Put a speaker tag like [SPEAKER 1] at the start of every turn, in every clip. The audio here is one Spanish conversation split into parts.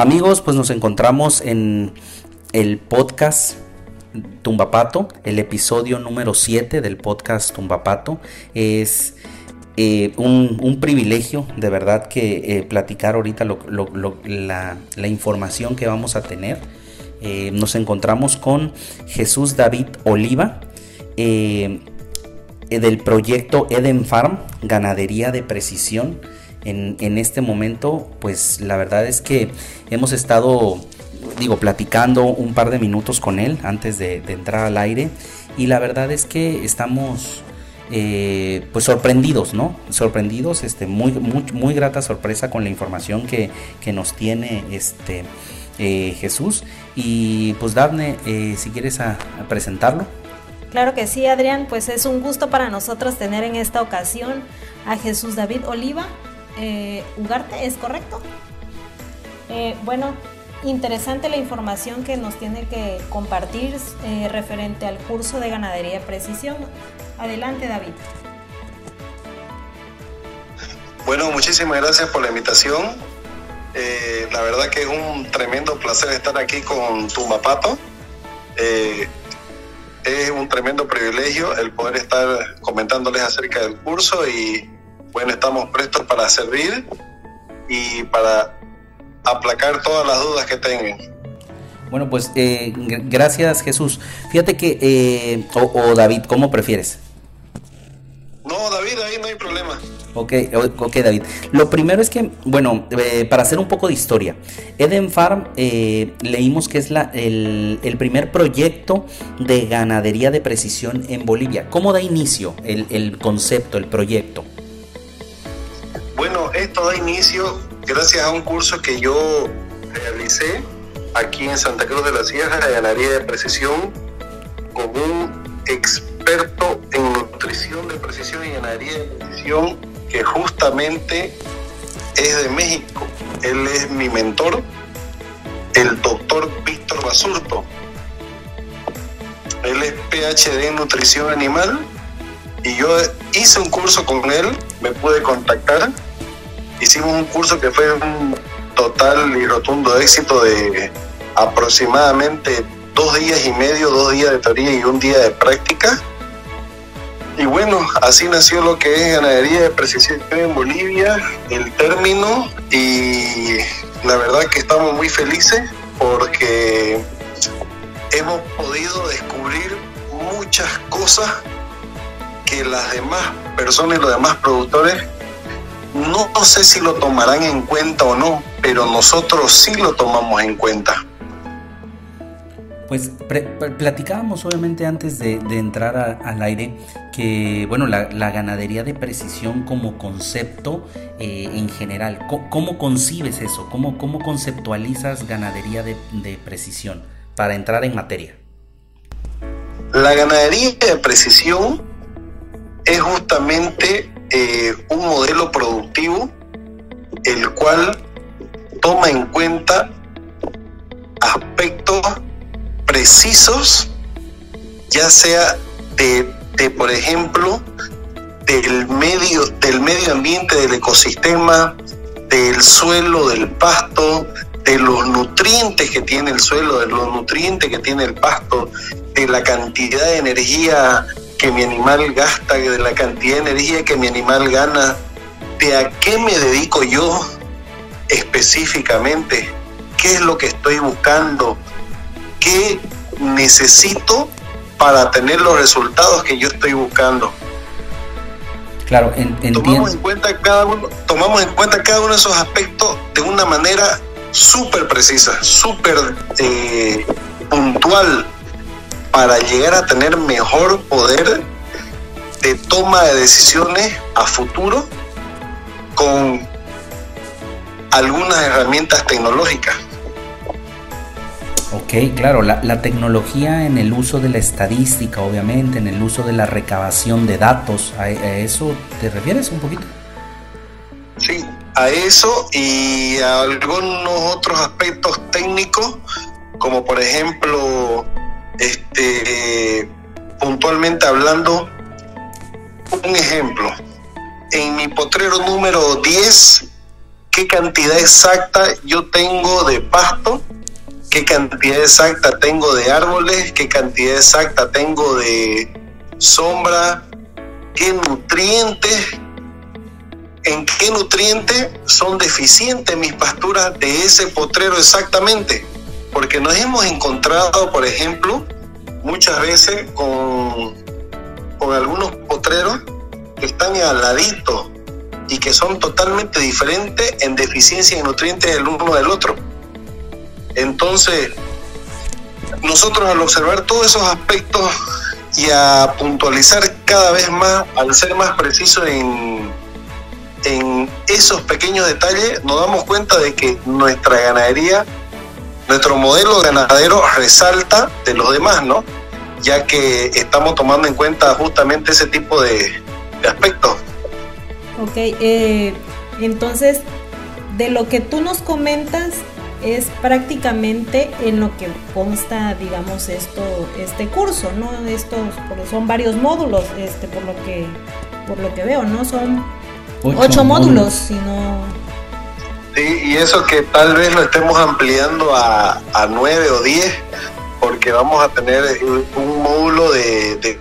[SPEAKER 1] amigos, pues nos encontramos en el podcast Tumbapato, el episodio número 7 del podcast Tumbapato. Es eh, un, privilegio de verdad que eh, platicar ahorita la, información que vamos a tener. Eh, nos encontramos con Jesús David Oliva del proyecto Eden Farm, ganadería de precisión. En, este momento, pues la verdad es que hemos estado, digo, platicando un par de minutos con él antes de, entrar al aire y la verdad es que estamos eh, pues sorprendidos, ¿no? Sorprendidos, este, muy, muy, muy grata sorpresa con la información que, nos tiene este eh, Jesús. Y pues Daphne, eh, si quieres a, presentarlo.
[SPEAKER 2] Claro que sí, Adrián, pues es un gusto para nosotros tener en esta ocasión a Jesús David Oliva. Ugarte, ¿es correcto? bueno, interesante la información que nos tiene que compartir referente al curso de ganadería de precisión. Adelante, David.
[SPEAKER 3] Bueno, muchísimas gracias por la invitación. Eh, la verdad que es un tremendo placer estar aquí con tu mapato. Eh, es un tremendo privilegio el poder estar comentándoles acerca del curso y bueno, estamos prestos para servir y para aplacar todas las dudas que tengan.
[SPEAKER 1] Bueno, pues eh, gracias Jesús. Fíjate que, o David, ¿cómo prefieres?
[SPEAKER 3] No, David, ahí no hay problema. Ok,
[SPEAKER 1] ok, David. Lo primero es que, bueno, eh, para hacer un poco de historia, Eden Farm eh, leímos que es la, el, primer proyecto de ganadería de precisión en Bolivia. ¿Cómo da inicio el, concepto, el proyecto?
[SPEAKER 3] Bueno, esto da inicio gracias a un curso que yo realicé aquí en Santa Cruz de la Sierra de ganadería de precisión con un experto en nutrición de precisión y ganadería de precisión que justamente es de México. Él es mi mentor, el doctor Víctor Basurto. Él es PhD en nutrición animal y yo hice un curso con él, me pude contactar. Hicimos un curso que fue un total y rotundo éxito de aproximadamente dos días y medio, dos días de teoría y un día de práctica. Y bueno, así nació lo que es ganadería de precisión en Bolivia, el término, y la verdad que estamos muy felices porque hemos podido descubrir muchas cosas que las demás personas y los demás productores no sé si lo tomarán en cuenta o no, pero nosotros sí lo tomamos en cuenta.
[SPEAKER 1] Pues platicábamos obviamente antes de, entrar al aire que, bueno, la, ganadería de precisión como concepto eh, en general, ¿cómo, concibes eso? ¿Cómo, ¿Cómo conceptualizas ganadería de, precisión para entrar en materia?
[SPEAKER 3] La ganadería de precisión es justamente eh, un modelo productivo el cual toma en cuenta aspectos precisos, ya sea de, por ejemplo, del medio, del medio ambiente, del ecosistema, del suelo, del pasto, de los nutrientes que tiene el suelo, de los nutrientes que tiene el pasto, de la cantidad de energía que mi animal gasta, de la cantidad de energía que mi animal gana, de a qué me dedico yo específicamente, qué es lo que estoy buscando, qué necesito para tener los resultados que yo estoy buscando.
[SPEAKER 1] Claro, entiendo.
[SPEAKER 3] Tomamos en, cuenta cada uno, tomamos en cuenta cada uno de esos aspectos de una manera súper precisa, súper eh, puntual, para llegar a tener mejor poder de toma de decisiones a futuro con algunas herramientas tecnológicas.
[SPEAKER 1] Ok, claro, la, tecnología en el uso de la estadística, obviamente, en el uso de la recabación de datos, ¿a, eso te refieres un poquito?
[SPEAKER 3] Sí, a eso y a algunos otros aspectos técnicos, como por ejemplo, este, puntualmente hablando, un ejemplo, en mi potrero número 10 qué cantidad exacta yo tengo de pasto, qué cantidad exacta tengo de árboles, qué cantidad exacta tengo de sombra, qué nutrientes, en qué nutrientes son deficientes mis pasturas de ese potrero exactamente. Porque nos hemos encontrado, por ejemplo, muchas veces con, algunos potreros que están al ladito y que son totalmente diferentes en deficiencia de nutrientes el uno del otro. Entonces, nosotros al observar todos esos aspectos y a puntualizar cada vez más, al ser más preciso en, en esos pequeños detalles, nos damos cuenta de que nuestra ganadería, nuestro modelo ganadero resalta de los demás, ¿no? Ya que estamos tomando en cuenta justamente ese tipo de, de aspectos.
[SPEAKER 2] Ok, eh, entonces, de lo que tú nos comentas es prácticamente en lo que consta, digamos, esto, este curso, ¿no? Estos son varios módulos, este, por lo que, por lo que veo, ¿no? Son ocho, módulos, si no.
[SPEAKER 3] Sí, y eso que tal vez lo estemos ampliando a, a nueve o diez, porque vamos a tener un módulo de,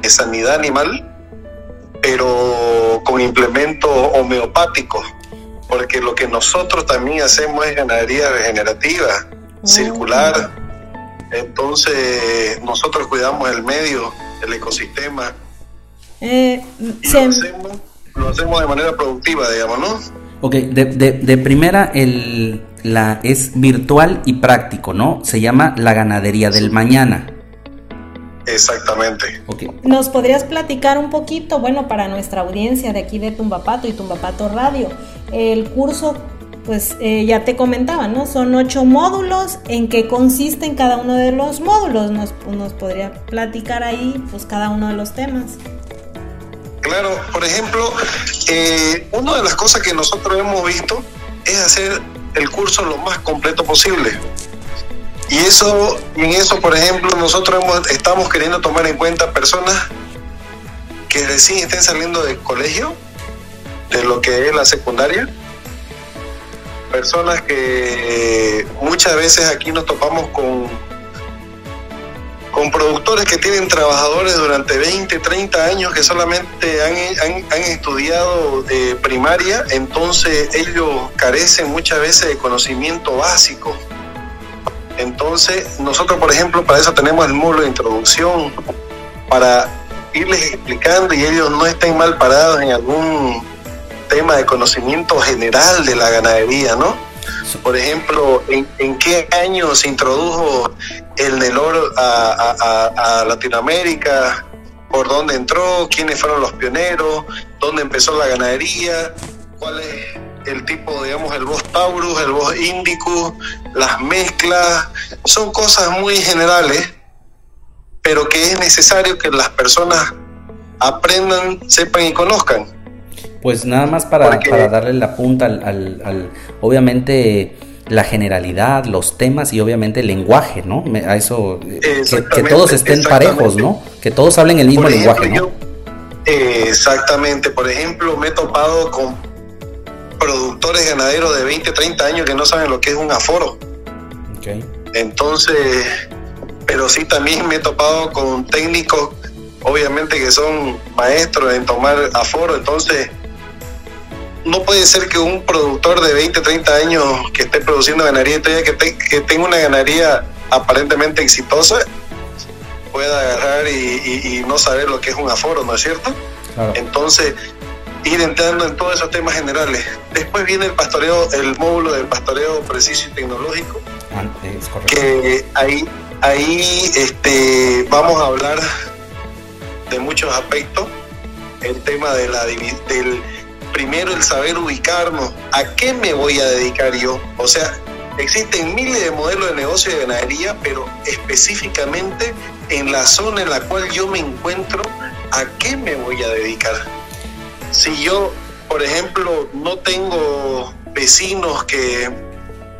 [SPEAKER 3] de sanidad animal pero con implementos homeopáticos, porque lo que nosotros también hacemos es ganadería regenerativa, circular. Entonces nosotros cuidamos el medio, el ecosistema.
[SPEAKER 2] Eh,
[SPEAKER 3] y lo, hacemos, lo, hacemos, de manera productiva, digamos, ¿no?
[SPEAKER 1] Ok, de, de, de primera el, la, es virtual y práctico, ¿no? Se llama la ganadería del mañana.
[SPEAKER 3] Exactamente.
[SPEAKER 1] Okay.
[SPEAKER 2] ¿Nos podrías platicar un poquito, bueno, para nuestra audiencia de aquí de Tumbapato y Tumbapato Radio? El curso, pues eh, ya te comentaba, ¿no? Son ocho módulos. ¿En qué consisten cada uno de los módulos? ¿Nos, nos podría platicar ahí, pues, cada uno de los temas?
[SPEAKER 3] Claro, por ejemplo, eh, una de las cosas que nosotros hemos visto es hacer el curso lo más completo posible. Y eso, en eso, por ejemplo, nosotros hemos, estamos queriendo tomar en cuenta personas que recién estén saliendo del colegio, de lo que es la secundaria. Personas que muchas veces aquí nos topamos con, con productores que tienen trabajadores durante 20, 30 años que solamente han, han, estudiado primaria, entonces ellos carecen muchas veces de conocimiento básico entonces, nosotros, por ejemplo, para eso tenemos el módulo de introducción, para irles explicando y ellos no estén mal parados en algún tema de conocimiento general de la ganadería, ¿no? Por ejemplo, ¿en, en qué año se introdujo el Nelor a, Latinoamérica? ¿Por dónde entró? ¿Quiénes fueron los pioneros? ¿Dónde empezó la ganadería? ¿Cuál es el tipo, digamos, el voz Taurus, el voz Indicus, las mezclas, son cosas muy generales, pero que es necesario que las personas aprendan, sepan y conozcan.
[SPEAKER 1] Pues nada más para, Porque, para darle la punta al, al, al, obviamente la generalidad, los temas y obviamente el lenguaje, ¿no? A eso, que, que, todos estén parejos, ¿no? Que todos hablen el mismo ejemplo, lenguaje, ¿no?
[SPEAKER 3] Yo, eh, exactamente, por ejemplo, me he topado con productores ganaderos de 20, 30 años que no saben lo que es un aforo.
[SPEAKER 1] Okay.
[SPEAKER 3] Entonces, pero sí también me he topado con técnicos, obviamente que son maestros en tomar aforo, entonces no puede ser que un productor de 20, 30 años que esté produciendo ganadería, que, te, que tenga una ganadería aparentemente exitosa, pueda agarrar y, y, y, no saber lo que es un aforo, ¿no es cierto?
[SPEAKER 1] Claro.
[SPEAKER 3] Entonces, ir entrando en todos esos temas generales. Después viene el pastoreo, el módulo del pastoreo preciso y tecnológico,
[SPEAKER 1] ah, es
[SPEAKER 3] que ahí, ahí este, vamos a hablar de muchos aspectos. El tema de la, del primero el saber ubicarnos, a qué me voy a dedicar yo. O sea, existen miles de modelos de negocio de ganadería, pero específicamente en la zona en la cual yo me encuentro, ¿a qué me voy a dedicar? si yo, por ejemplo, no tengo vecinos que,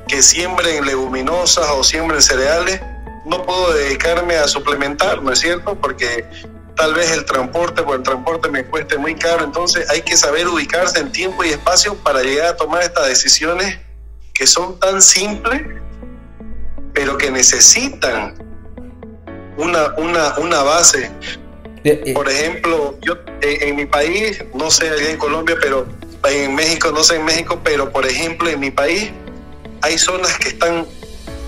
[SPEAKER 3] que siembren leguminosas o siembren cereales, no puedo dedicarme a suplementar, ¿no es cierto? Porque tal vez el transporte, porque el transporte me cueste muy caro, entonces hay que saber ubicarse en tiempo y espacio para llegar a tomar estas decisiones que son tan simples, pero que necesitan una, una, una base. Eh, eh. Por ejemplo, yo en, mi país, no sé allá en Colombia, pero en México, no sé en México, pero por ejemplo en mi país hay zonas que están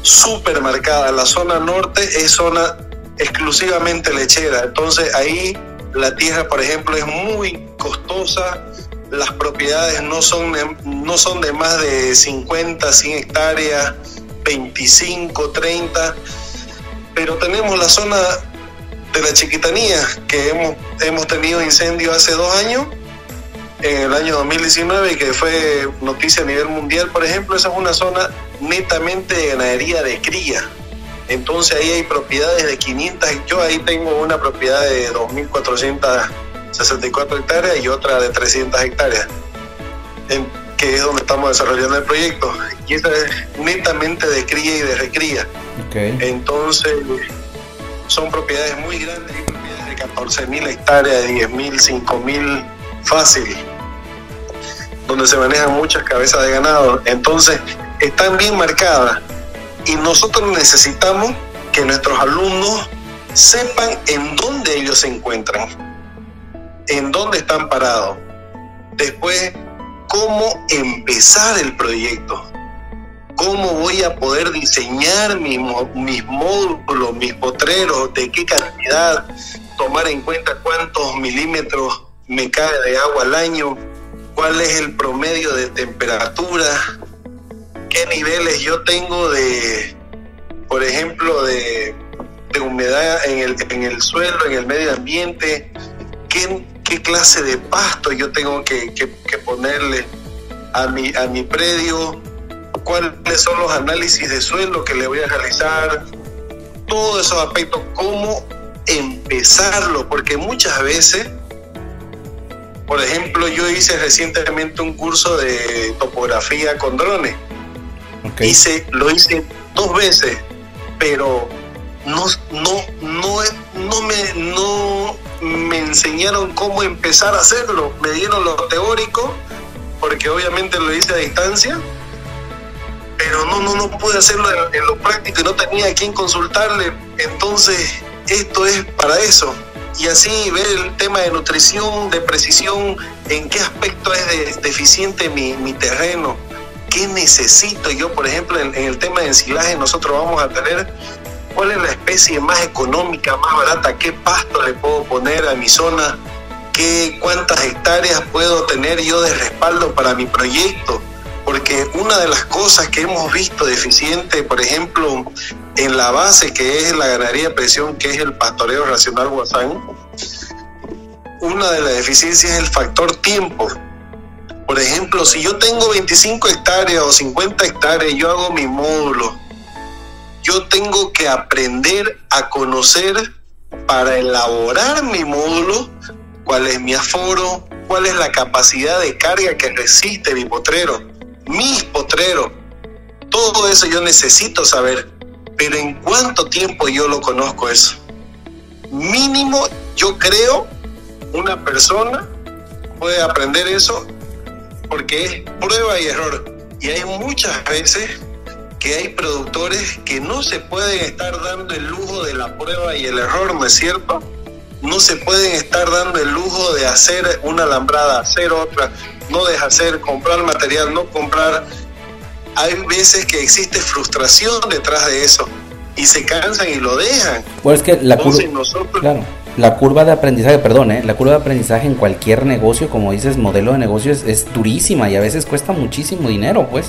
[SPEAKER 3] súper marcadas. La zona norte es zona exclusivamente lechera. Entonces ahí la tierra, por ejemplo, es muy costosa. Las propiedades no son, de, no son de más de 50, 100 hectáreas, 25, 30. Pero tenemos la zona de la chiquitanía, que hemos, hemos tenido incendio hace dos años, en el año 2019, que fue noticia a nivel mundial, por ejemplo, esa es una zona netamente de ganadería de cría. Entonces ahí hay propiedades de 500, yo ahí tengo una propiedad de 2.464 hectáreas y otra de 300 hectáreas, que es donde estamos desarrollando el proyecto. Y esta es netamente de cría y de recría. Entonces son propiedades muy grandes, hay propiedades de 14.000 hectáreas, de 10.000, 5.000 fácil, donde se manejan muchas cabezas de ganado. Entonces están bien marcadas y nosotros necesitamos que nuestros alumnos sepan en dónde ellos se encuentran, en dónde están parados. Después, cómo empezar el proyecto, cómo voy a poder diseñar mis, mis módulos, mis potreros, de qué cantidad, tomar en cuenta cuántos milímetros me cae de agua al año, cuál es el promedio de temperatura, qué niveles yo tengo de, por ejemplo, de, humedad en el, en el suelo, en el medio ambiente, qué, qué clase de pasto yo tengo que, ponerle a mi, a mi predio, cuáles son los análisis de suelo que le voy a realizar, todos esos aspectos, cómo empezarlo, porque muchas veces, por ejemplo, yo hice recientemente un curso de topografía con drones Hice, lo hice dos veces, pero no, no, no, no, me, no me enseñaron cómo empezar a hacerlo. Me dieron lo teórico, porque obviamente lo hice a distancia, pero no, no, no pude hacerlo en, lo práctico y no tenía a quién consultarle. Entonces, esto es para eso. Y así ver el tema de nutrición, de precisión, en qué aspecto es deficiente mi, mi terreno ¿Qué necesito yo, por ejemplo, en, el tema de ensilaje, nosotros vamos a tener cuál es la especie más económica, más barata, qué pasto le puedo poner a mi zona, qué, cuántas hectáreas puedo tener yo de respaldo para mi proyecto. Porque una de las cosas que hemos visto deficiente, por ejemplo, en la base que es la ganadería de presión, que es el pastoreo racional guasán, una de las deficiencias es el factor tiempo. Por ejemplo, si yo tengo 25 hectáreas o 50 hectáreas, yo hago mi módulo. Yo tengo que aprender a conocer para elaborar mi módulo cuál es mi aforo, cuál es la capacidad de carga que resiste mi potrero, mis potreros. Todo eso yo necesito saber, pero ¿en cuánto tiempo yo lo conozco eso? Mínimo, yo creo, una persona puede aprender eso porque es prueba y error. Y hay muchas veces que hay productores que no se pueden estar dando el lujo de la prueba y el error, ¿no es cierto? No se pueden estar dando el lujo de hacer una alambrada, hacer otra, no deshacer, comprar material, no comprar. Hay veces que existe frustración detrás de eso y se cansan y lo dejan.
[SPEAKER 1] Pues es que la Entonces, nosotros, claro la curva de aprendizaje, perdón, ¿eh? la curva de aprendizaje en cualquier negocio, como dices, modelo de negocio es, durísima y a veces cuesta muchísimo dinero, pues.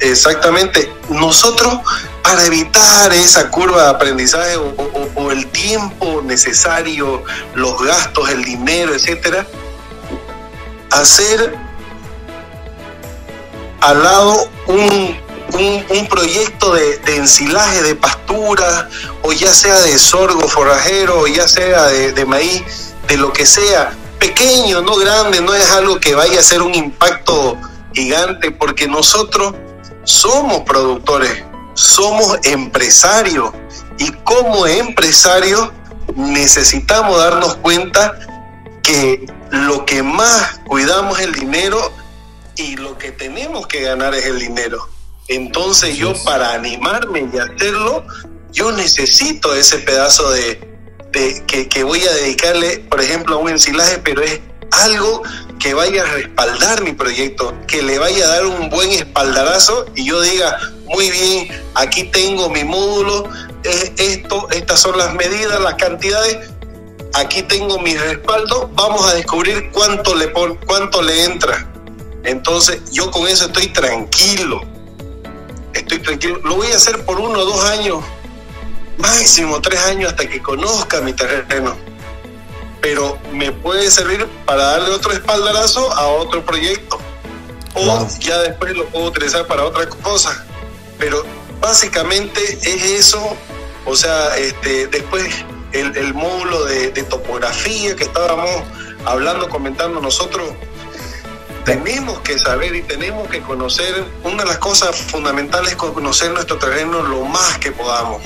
[SPEAKER 3] Exactamente. Nosotros, para evitar esa curva de aprendizaje o, el tiempo necesario, los gastos, el dinero, etcétera, hacer al lado un un, proyecto de, ensilaje de pastura, o ya sea de sorgo forrajero, o ya sea de, maíz, de lo que sea, pequeño, no grande, no es algo que vaya a ser un impacto gigante, porque nosotros somos productores, somos empresarios, y como empresarios necesitamos darnos cuenta que lo que más cuidamos es el dinero y lo que tenemos que ganar es el dinero. Entonces yo para animarme y hacerlo, yo necesito ese pedazo de, que, que, voy a dedicarle, por ejemplo, a un ensilaje, pero es algo que vaya a respaldar mi proyecto, que le vaya a dar un buen espaldarazo y yo diga, muy bien, aquí tengo mi módulo, esto, estas son las medidas, las cantidades, aquí tengo mi respaldo, vamos a descubrir cuánto le, cuánto le entra. Entonces yo con eso estoy tranquilo, estoy tranquilo. Lo voy a hacer por uno o dos años, máximo tres años hasta que conozca mi terreno. Pero me puede servir para darle otro espaldarazo a otro proyecto. O ya después lo puedo utilizar para otra cosa. Pero básicamente es eso. O sea, este, después el, módulo de, de topografía que estábamos hablando, comentando nosotros, tenemos que saber y tenemos que conocer, una de las cosas fundamentales es conocer nuestro terreno lo más que podamos.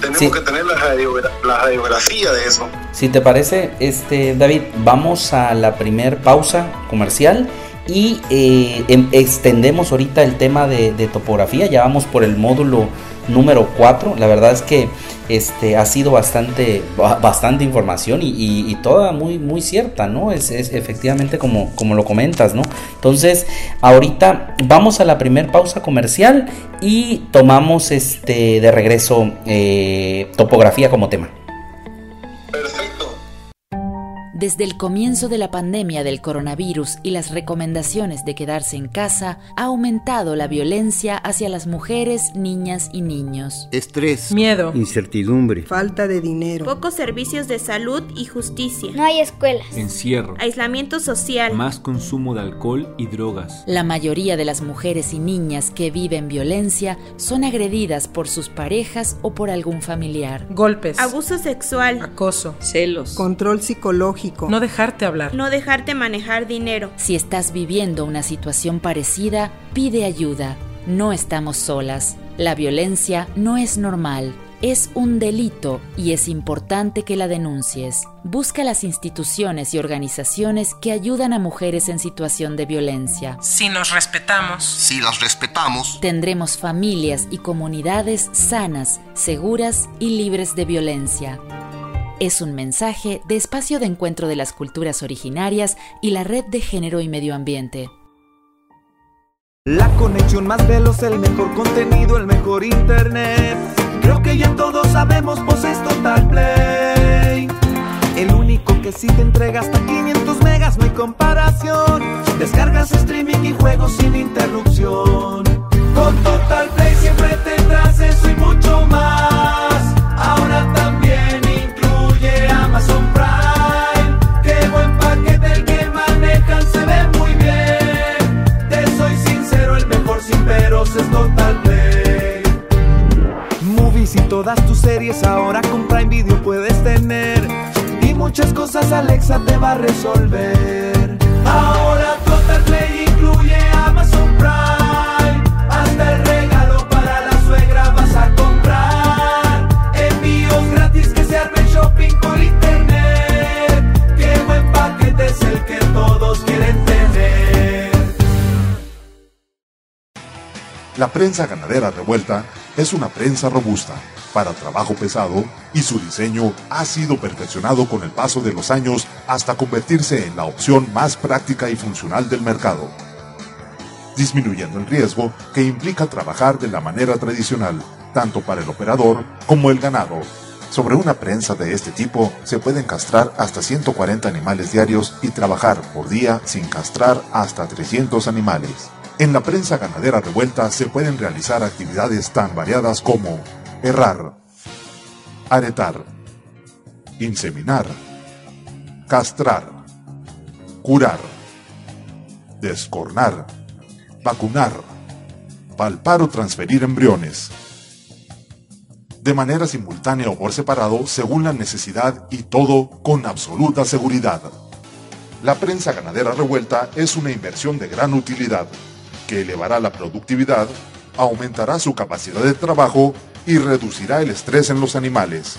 [SPEAKER 3] Tenemos que tener la, radiografía de eso.
[SPEAKER 1] Si te parece, este David, vamos a la primer pausa comercial y eh, em, extendemos ahorita el tema de, topografía, ya vamos por el módulo número 4. La verdad es que este, ha sido bastante, bastante información y, toda muy, muy cierta, ¿no? Es, efectivamente como, como lo comentas, ¿no? Entonces, ahorita vamos a la primer pausa comercial y tomamos este, de regreso eh, topografía como tema.
[SPEAKER 4] Desde el comienzo de la pandemia del coronavirus y las recomendaciones de quedarse en casa, ha aumentado la violencia hacia las mujeres, niñas y niños.
[SPEAKER 5] Estrés,
[SPEAKER 6] miedo,
[SPEAKER 5] incertidumbre,
[SPEAKER 6] falta de dinero,
[SPEAKER 7] pocos servicios de salud y justicia.
[SPEAKER 8] No hay escuelas,
[SPEAKER 9] encierro,
[SPEAKER 7] aislamiento social,
[SPEAKER 9] más consumo de alcohol y drogas.
[SPEAKER 4] La mayoría de las mujeres y niñas que viven violencia son agredidas por sus parejas o por algún familiar.
[SPEAKER 6] Golpes,
[SPEAKER 7] abuso sexual,
[SPEAKER 6] acoso,
[SPEAKER 10] celos,
[SPEAKER 6] control psicológico
[SPEAKER 10] no dejarte hablar.
[SPEAKER 7] No dejarte manejar dinero.
[SPEAKER 4] Si estás viviendo una situación parecida, pide ayuda. No estamos solas. La violencia no es normal. Es un delito y es importante que la denuncies. Busca las instituciones y organizaciones que ayudan a mujeres en situación de violencia.
[SPEAKER 10] Si nos respetamos,
[SPEAKER 5] si las respetamos,
[SPEAKER 4] tendremos familias y comunidades sanas, seguras y libres de violencia es un mensaje de espacio de encuentro de las culturas originarias y la red de género y medio ambiente.
[SPEAKER 11] La conexión más veloz, el mejor contenido, el mejor internet. Creo que ya todos sabemos, pues es Total Play. El único que sí te entrega hasta 500 megas, no hay comparación. Descargas, streaming y juegos sin interrupción. Con Total Play siempre tendrás eso y mucho más. Total Play. Movies y todas tus series ahora con Prime Video puedes tener. Y muchas cosas Alexa te va a resolver. Ahora Total Play incluye Amazon La
[SPEAKER 12] prensa ganadera revuelta es una prensa robusta para trabajo pesado y su diseño ha sido perfeccionado con el paso de los años hasta convertirse en la opción más práctica y funcional del mercado, disminuyendo el riesgo que implica trabajar de la manera tradicional, tanto para el operador como el ganado sobre una prensa de este tipo se pueden castrar hasta 140 animales diarios y trabajar por día sin castrar hasta 300 animales. En la prensa ganadera revuelta se pueden realizar actividades tan variadas como errar, aretar, inseminar, castrar, curar, descornar, vacunar, palpar o transferir embriones de manera simultánea o por separado según la necesidad y todo con absoluta seguridad. La prensa ganadera revuelta es una inversión de gran utilidad que elevará la productividad, aumentará su capacidad de trabajo y reducirá el estrés en los animales.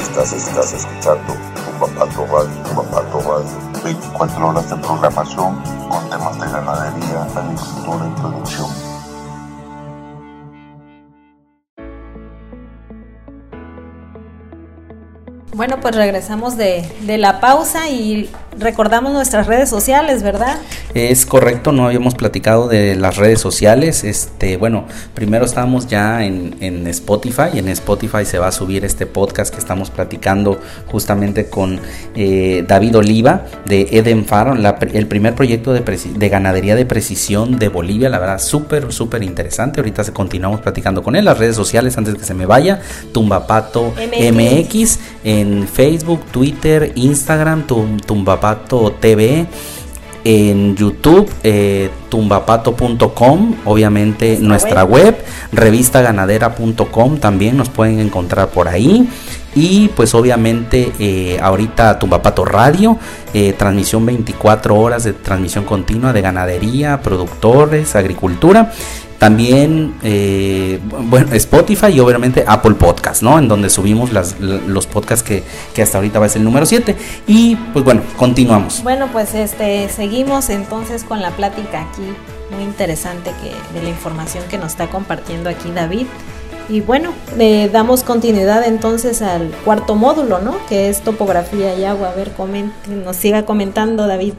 [SPEAKER 8] Estás, estás escuchando Tumbapato Radio, Tumbapato Radio. 24 horas de programación con temas de ganadería, agricultura y producción.
[SPEAKER 2] Bueno, pues regresamos de, de, la pausa y recordamos nuestras redes sociales, ¿verdad?
[SPEAKER 1] Es correcto, no habíamos platicado de las redes sociales. Este, bueno, primero estamos ya en, en Spotify. En Spotify se va a subir este podcast que estamos platicando justamente con eh, David Oliva de Eden Farm, la, el primer proyecto de, de, ganadería de precisión de Bolivia. La verdad, súper, súper interesante. Ahorita se continuamos platicando con él. Las redes sociales, antes que se me vaya, Tumbapato MX, MX en Facebook, Twitter, Instagram, Tumbapato TV, en YouTube, eh, tumbapato.com, obviamente nuestra, web, web revistaganadera.com también nos pueden encontrar por ahí. Y pues obviamente eh, ahorita Tumbapato Radio, eh, transmisión 24 horas de transmisión continua de ganadería, productores, agricultura. También, eh, bueno, Spotify y obviamente Apple Podcast, ¿no? En donde subimos las, los podcasts que, que, hasta ahorita va a ser el número 7. Y pues bueno, continuamos.
[SPEAKER 2] Bueno, pues este seguimos entonces con la plática aquí, muy interesante que, de la información que nos está compartiendo aquí David. Y bueno, le damos continuidad entonces al cuarto módulo, ¿no? Que es topografía y agua. A ver, comente, nos siga comentando David.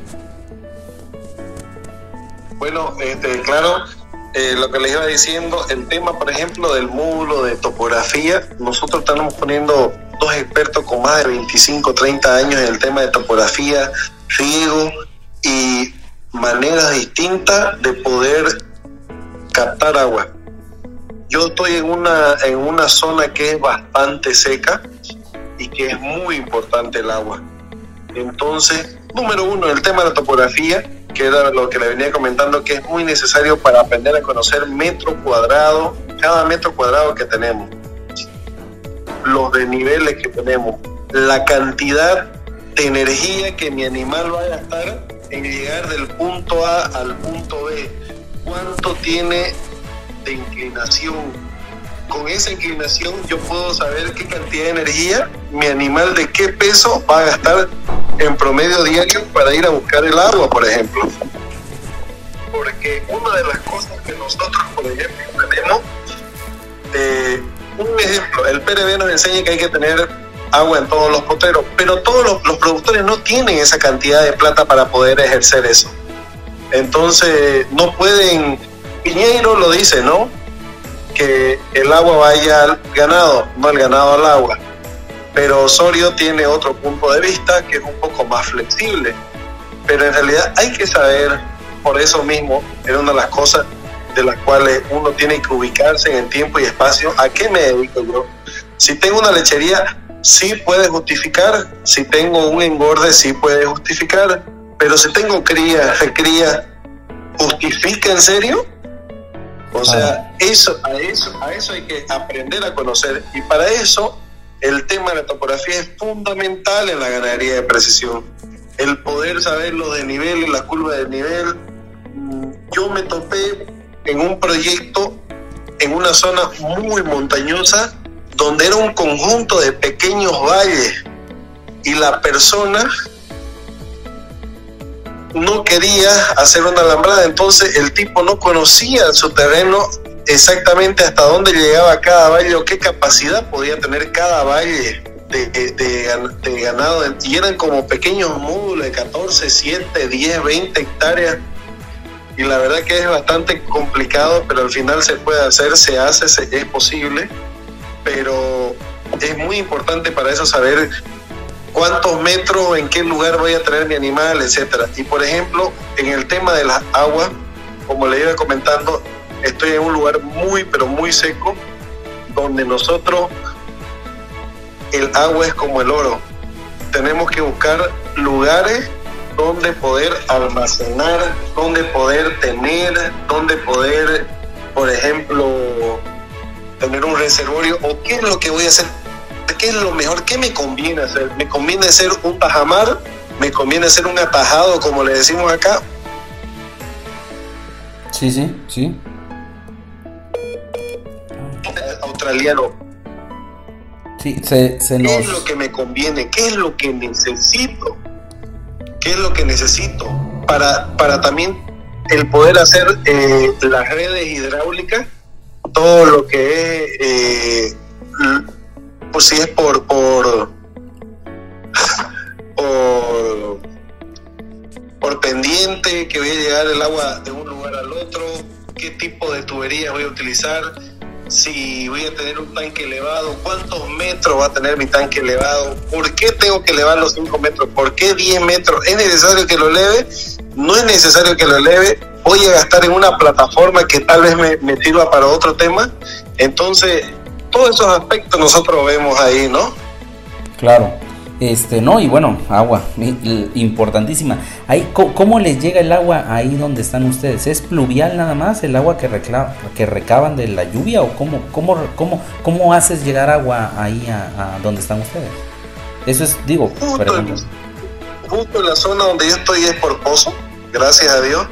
[SPEAKER 3] Bueno, este, claro, eh, lo que les iba diciendo, el tema, por ejemplo, del módulo de topografía, nosotros estamos poniendo dos expertos con más de 25, 30 años en el tema de topografía, riego y maneras distintas de poder captar agua. Yo estoy en una, en una zona que es bastante seca y que es muy importante el agua. Entonces, número uno, el tema de la topografía, que era lo que le venía comentando, que es muy necesario para aprender a conocer metro cuadrado, cada metro cuadrado que tenemos, los desniveles que tenemos, la cantidad de energía que mi animal va a gastar en llegar del punto A al punto B, cuánto tiene de inclinación. Con esa inclinación yo puedo saber qué cantidad de energía mi animal de qué peso va a gastar en promedio diario para ir a buscar el agua, por ejemplo. Porque una de las cosas que nosotros, por ejemplo, tenemos, eh, un ejemplo, el PRB nos enseña que hay que tener agua en todos los poteros, pero todos los, los productores no tienen esa cantidad de plata para poder ejercer eso. Entonces, no pueden, Piñeiro lo dice, ¿no? Que el agua vaya al ganado, no el ganado al agua pero Osorio tiene otro punto de vista que es un poco más flexible. Pero en realidad hay que saber, por eso mismo, es una de las cosas de las cuales uno tiene que ubicarse en el tiempo y espacio, ¿a qué me dedico yo? Si tengo una lechería, sí puede justificar, si tengo un engorde, sí puede justificar, pero si tengo cría, recría, ¿justifica en serio? O sea, eso, a eso, a eso hay que aprender a conocer y para eso el tema de la topografía es fundamental en la ganadería de precisión. El poder saber los desniveles, la curva de nivel. Mm, yo me topé en un proyecto en una zona muy montañosa donde era un conjunto de pequeños valles y la persona no quería hacer una alambrada, entonces el tipo no conocía su terreno exactamente hasta dónde llegaba cada valle o qué capacidad podía tener cada valle de, ganado. Y eran como pequeños módulos de 14, 7, 10, 20 hectáreas. Y la verdad que es bastante complicado, pero al final se puede hacer, se hace, es posible. Pero es muy importante para eso saber cuántos metros, en qué lugar voy a tener mi animal, etcétera. Y por ejemplo, en el tema de las aguas, como le iba comentando, estoy en un lugar muy, pero muy seco, donde nosotros el agua es como el oro. Tenemos que buscar lugares donde poder almacenar, donde poder tener, donde poder, por ejemplo, tener un reservorio o qué es lo que voy a hacer, qué es lo mejor, qué me conviene hacer. Me conviene hacer un tajamar, me conviene hacer un atajado, como le decimos acá.
[SPEAKER 1] Sí, sí, sí
[SPEAKER 3] australiano.
[SPEAKER 1] Sí, se, se
[SPEAKER 3] ¿Qué
[SPEAKER 1] nos...
[SPEAKER 3] es lo que me conviene? ¿Qué es lo que necesito? ¿Qué es lo que necesito? Para, para también el poder hacer eh, las redes hidráulicas, todo lo que es, eh, pues si es por, por, por, pendiente, que voy a llegar el agua de un lugar al otro, qué tipo de tuberías voy a utilizar, si voy a tener un tanque elevado, cuántos metros va a tener mi tanque elevado, por qué tengo que elevar los 5 metros, por qué 10 metros, es necesario que lo eleve, no es necesario que lo eleve, voy a gastar en una plataforma que tal vez me, me sirva para otro tema, entonces todos esos aspectos nosotros vemos ahí, ¿no?
[SPEAKER 1] Claro. Este, no, y bueno, agua, importantísima. Ahí, ¿Cómo les llega el agua ahí donde están ustedes? ¿Es pluvial nada más el agua que, recla- que recaban de la lluvia o cómo, cómo, cómo, cómo haces llegar agua ahí a, a donde están ustedes? Eso es, digo,
[SPEAKER 3] Justo en, justo en la zona donde yo estoy es por pozo, gracias a Dios,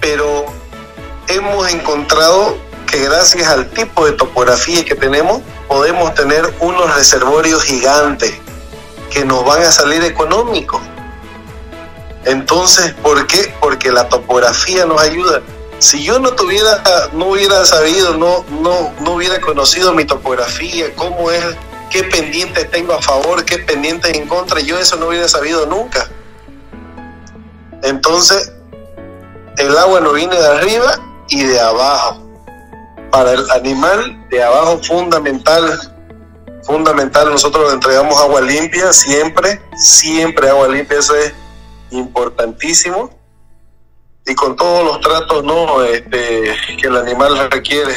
[SPEAKER 3] pero hemos encontrado que gracias al tipo de topografía que tenemos, podemos tener unos reservorios gigantes que nos van a salir económicos. Entonces, ¿por qué? Porque la topografía nos ayuda. Si yo no tuviera, no hubiera sabido, no, no, no hubiera conocido mi topografía, cómo es, qué pendientes tengo a favor, qué pendientes en contra, yo eso no hubiera sabido nunca. Entonces, el agua no viene de arriba y de abajo. Para el animal, de abajo fundamental, fundamental, nosotros le entregamos agua limpia siempre, siempre agua limpia, eso es importantísimo. Y con todos los tratos no este, que el animal requiere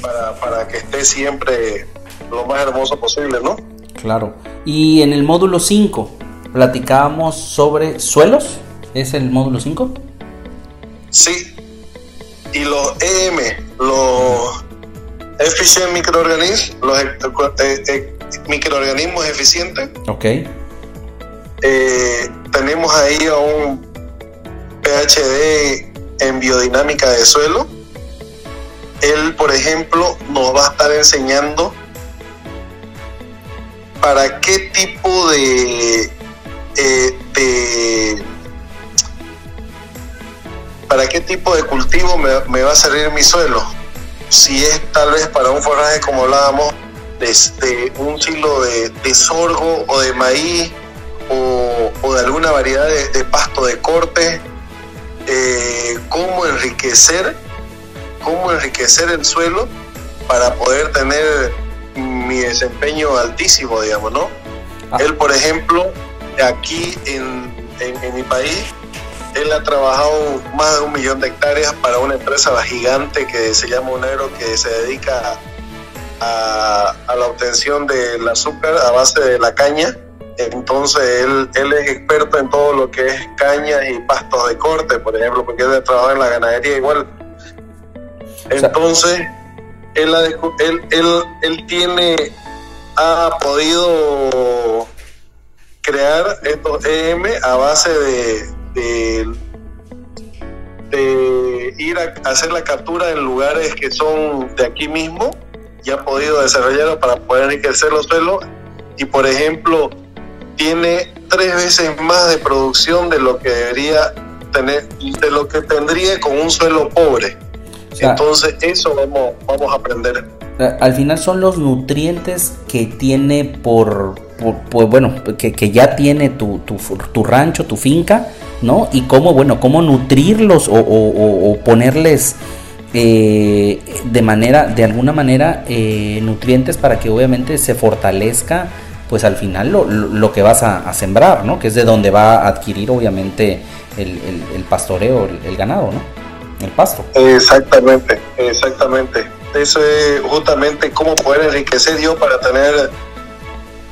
[SPEAKER 3] para, para que esté siempre lo más hermoso posible, ¿no?
[SPEAKER 1] Claro. Y en el módulo 5, platicábamos sobre suelos. ¿Es el módulo 5?
[SPEAKER 3] Sí. Y los EM, los Efficient Microorganisms, los eh, eh, microorganismos eficientes,
[SPEAKER 1] Ok.
[SPEAKER 3] eh, tenemos ahí a un PhD en biodinámica de suelo. Él, por ejemplo, nos va a estar enseñando para qué tipo de, eh, de para qué tipo de cultivo me, me va a servir mi suelo. Si es tal vez para un forraje como hablábamos, de, un silo de, de sorgo o de maíz o, o de alguna variedad de, de pasto de corte, eh, cómo enriquecer, cómo enriquecer el suelo para poder tener mi desempeño altísimo, digamos, ¿no? Él, por ejemplo, aquí en, en, en mi país, él ha trabajado más de un millón de hectáreas para una empresa gigante que se llama Unero, que se dedica a, a la obtención del azúcar a base de la caña. Entonces él, él es experto en todo lo que es cañas y pastos de corte, por ejemplo, porque él trabaja en la ganadería igual. Entonces, él, él, él, él tiene, ha podido crear estos EM a base de, de, de ir a hacer la captura en lugares que son de aquí mismo y ha podido desarrollarlo para poder enriquecer los suelos. Y por ejemplo tiene tres veces más de producción de lo que debería tener de lo que tendría con un suelo pobre.
[SPEAKER 1] Sea,
[SPEAKER 3] entonces eso vamos vamos a aprender.
[SPEAKER 1] Al final son los nutrientes que tiene por, por- bueno, que, que ya tiene tu, tu, tu rancho, tu finca, ¿no? Y cómo, bueno, cómo nutrirlos o, o- ponerles eh, de manera, de alguna manera, eh, nutrientes para que obviamente se fortalezca, pues al final lo, lo- que vas a, sembrar, ¿no? Que es de donde va a adquirir obviamente el, el- el pastoreo, el, el ganado, ¿no? El pasto.
[SPEAKER 3] Exactamente, exactamente. Eso es justamente cómo poder enriquecer yo para tener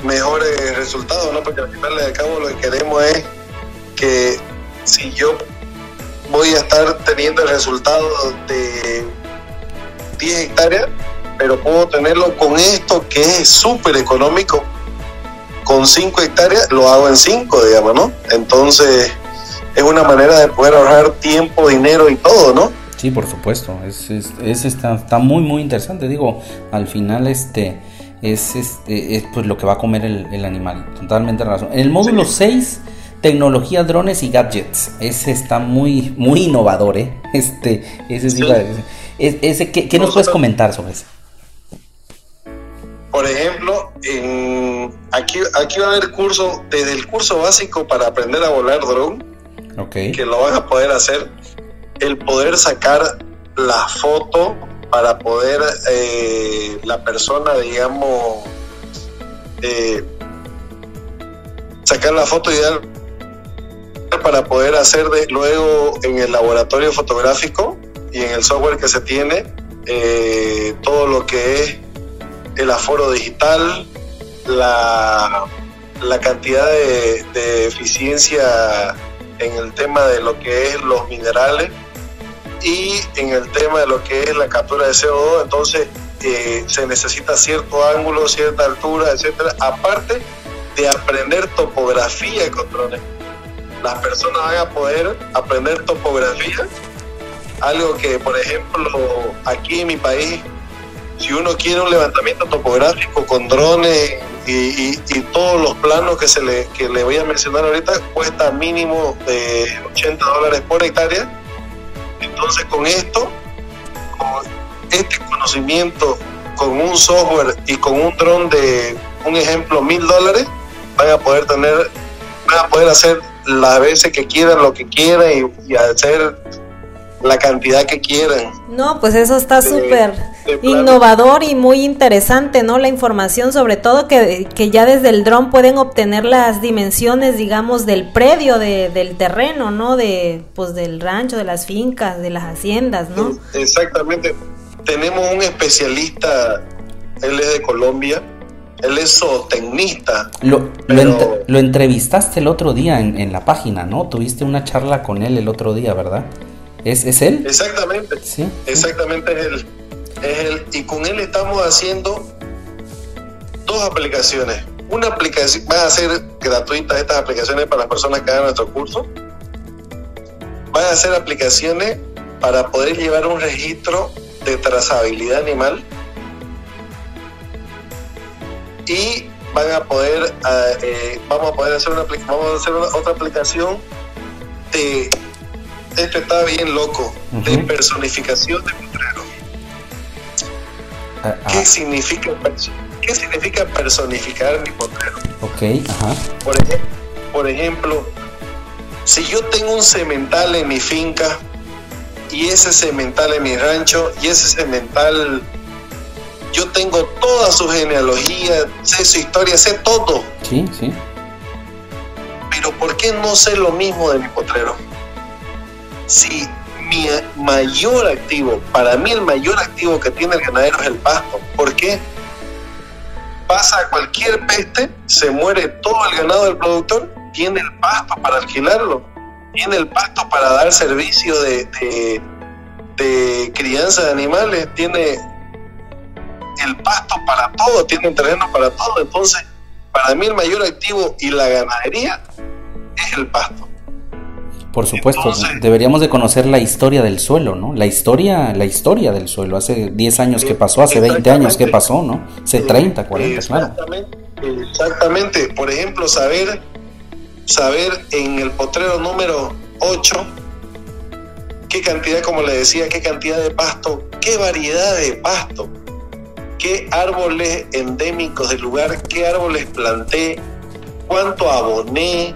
[SPEAKER 3] mejores resultados, ¿no? Porque al final de cabo lo que queremos es que si yo voy a estar teniendo el resultado de 10 hectáreas, pero puedo tenerlo con esto que es súper económico, con 5 hectáreas lo hago en 5, digamos, ¿no? Entonces es una manera de poder ahorrar tiempo, dinero y todo, ¿no?
[SPEAKER 1] Sí, por supuesto, es, es- es- está, está muy muy interesante, digo, al final este es, este, es pues lo que va a comer el, el animal. Totalmente razón. En el módulo 6, tecnología, drones y gadgets. Ese está muy, muy innovador, ¿eh? Este, ese sí, ese, ese, ¿qué, qué nos puedes comentar sobre eso?
[SPEAKER 3] Por ejemplo, en, aquí, aquí va a haber curso, desde el curso básico para aprender a volar dron,
[SPEAKER 1] okay.
[SPEAKER 3] que lo vas a poder hacer, el poder sacar la foto para poder eh, la persona, digamos, eh, sacar la foto ideal para poder hacer de, luego en el laboratorio fotográfico y en el software que se tiene eh, todo lo que es el aforo digital, la, la cantidad de, de, eficiencia en el tema de lo que es los minerales y en el tema de lo que es la captura de CO2, entonces eh, se necesita cierto ángulo, cierta altura, etcétera, aparte de aprender topografía con drones. Las personas van a poder aprender topografía, algo que, por ejemplo, aquí en mi país si uno quiere un levantamiento topográfico con drones y, y, y, todos los planos que, se le, que le voy a mencionar ahorita, cuesta mínimo de 80 dólares por hectárea. Entonces con esto, con este conocimiento, con un software y con un dron de, un ejemplo, mil dólares, van a poder tener, van a poder hacer las veces que quieran, lo que quieran y, y hacer la cantidad que quieran.
[SPEAKER 2] No, pues eso está súper innovador y muy interesante, ¿no? La información, sobre todo que, que ya desde el dron pueden obtener las dimensiones, digamos, del predio, de, del terreno, ¿no? De, pues del rancho, de las fincas, de las haciendas, ¿no?
[SPEAKER 3] Exactamente. Tenemos un especialista, él es de Colombia, él es zootecnista.
[SPEAKER 1] Lo, pero... lo, ent lo, entrevistaste el otro día en, en, la página, ¿no? Tuviste una charla con él el otro día, ¿verdad? ¿Es, es él?
[SPEAKER 3] Exactamente.
[SPEAKER 1] Sí.
[SPEAKER 3] Exactamente es él. Es él. Y con él estamos haciendo dos aplicaciones. Una aplicación, van a ser gratuitas estas aplicaciones para las personas que hagan nuestro curso. Van a ser aplicaciones para poder llevar un registro de trazabilidad animal y van a poder eh, vamos a poder hacer una vamos a hacer una, otra aplicación de esto está bien loco uh -huh. de personificación de potrero uh, ¿Qué, uh. significa, ¿Qué significa personificar mi potrero?
[SPEAKER 1] Ok, ajá.
[SPEAKER 3] Por ejemplo, si yo tengo un cemental en mi finca y ese cemental en mi rancho y ese cemental yo tengo toda su genealogía, sé su historia, sé todo.
[SPEAKER 1] Sí, sí.
[SPEAKER 3] Pero ¿por qué no sé lo mismo de mi potrero? Si mi mayor activo, para mí el mayor activo que tiene el ganadero es el pasto. ¿Por qué? Pasa cualquier peste, se muere todo el ganado del productor, tiene el pasto para alquilarlo, tiene el pasto para dar servicio de, de, de crianza de animales, tiene el pasto para todo, tienen terreno para todo. Entonces, para mí el mayor activo y la ganadería es el pasto.
[SPEAKER 1] Por supuesto, Entonces, deberíamos de conocer la historia del suelo, ¿no? La historia, la historia del suelo. Hace 10 años que pasó, hace 20 años que pasó, ¿no? Hace 30, 40,
[SPEAKER 3] exactamente, claro. Exactamente. Por ejemplo, saber, saber en el potrero número 8 qué cantidad, como le decía, qué cantidad de pasto, qué variedad de pasto qué árboles endémicos del lugar, qué árboles planté, cuánto aboné,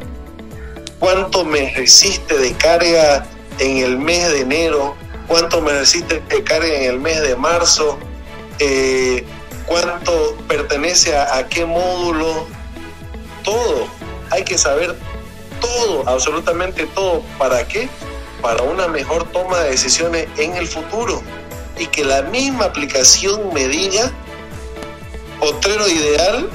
[SPEAKER 3] cuánto me resiste de carga en el mes de enero, cuánto me resiste de carga en el mes de marzo, eh, cuánto pertenece a, qué módulo, todo. Hay que saber todo, absolutamente todo. ¿Para qué? Para una mejor toma de decisiones en el futuro y que la misma aplicación me diga potrero ideal,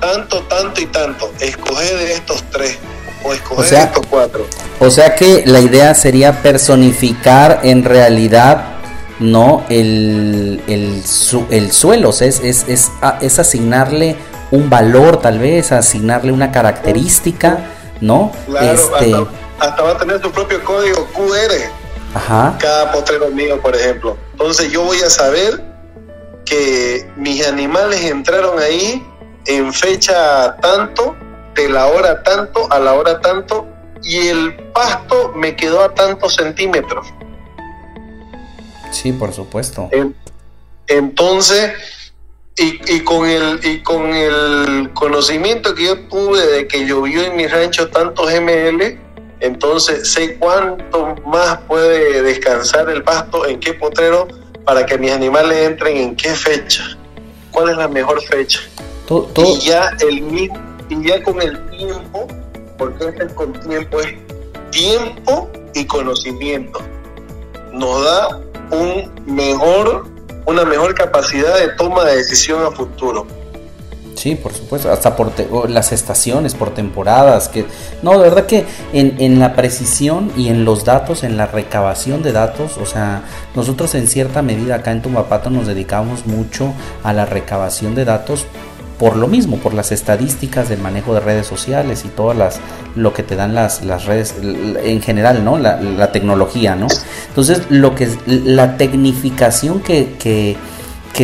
[SPEAKER 3] tanto, tanto y tanto. Escoge de estos tres o
[SPEAKER 1] sea,
[SPEAKER 3] estos cuatro.
[SPEAKER 1] O sea que la idea sería personificar en realidad no el, el, su, el suelo, o sea, es, es, es, es asignarle un valor tal vez, asignarle una característica, ¿no?
[SPEAKER 3] Claro, este... hasta, hasta va a tener su propio código QR.
[SPEAKER 1] Ajá.
[SPEAKER 3] Cada potrero mío, por ejemplo. Entonces yo voy a saber que mis animales entraron ahí en fecha tanto, de la hora tanto, a la hora tanto, y el pasto me quedó a tantos centímetros.
[SPEAKER 1] Sí, por supuesto.
[SPEAKER 3] Entonces, y, con el, y con el conocimiento que yo tuve de que llovió en mi rancho tantos ml, entonces sé cuánto más puede descansar el pasto, en qué potrero, para que mis animales entren en qué fecha, cuál es la mejor fecha. Y ya el y ya con el tiempo, porque este con tiempo es tiempo y conocimiento, nos da un mejor, una mejor capacidad de toma de decisión a futuro.
[SPEAKER 1] Sí, por supuesto, hasta por las estaciones, por temporadas, que no, de verdad que en, en, la precisión y en los datos, en la recabación de datos, o sea, nosotros en cierta medida acá en Tumbapato nos dedicamos mucho a la recabación de datos por lo mismo, por las estadísticas del manejo de redes sociales y todas las lo que te dan las, las redes en general, ¿no? La, tecnología, ¿no? Entonces, lo que la tecnificación que, que,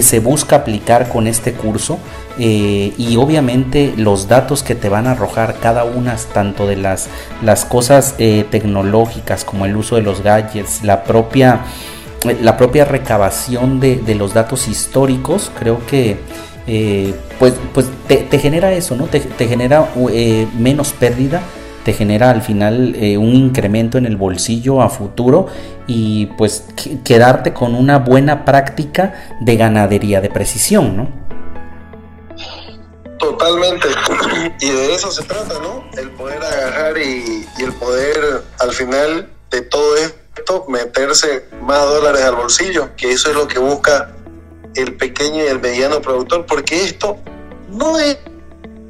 [SPEAKER 1] se busca aplicar con este curso eh, y obviamente los datos que te van a arrojar cada una, tanto de las, las cosas eh, tecnológicas como el uso de los gadgets, la propia, la propia recabación de, de los datos históricos, creo que eh, pues, pues te, genera eso, ¿no? Te, genera eh, menos pérdida, te genera al final eh, un incremento en el bolsillo a futuro y pues quedarte con una buena práctica de ganadería de precisión, ¿no?
[SPEAKER 3] Totalmente. Y de eso se trata, ¿no? El poder agarrar y, y el poder al final de todo esto meterse más dólares al bolsillo, que eso es lo que busca el pequeño y el mediano productor, porque esto no es,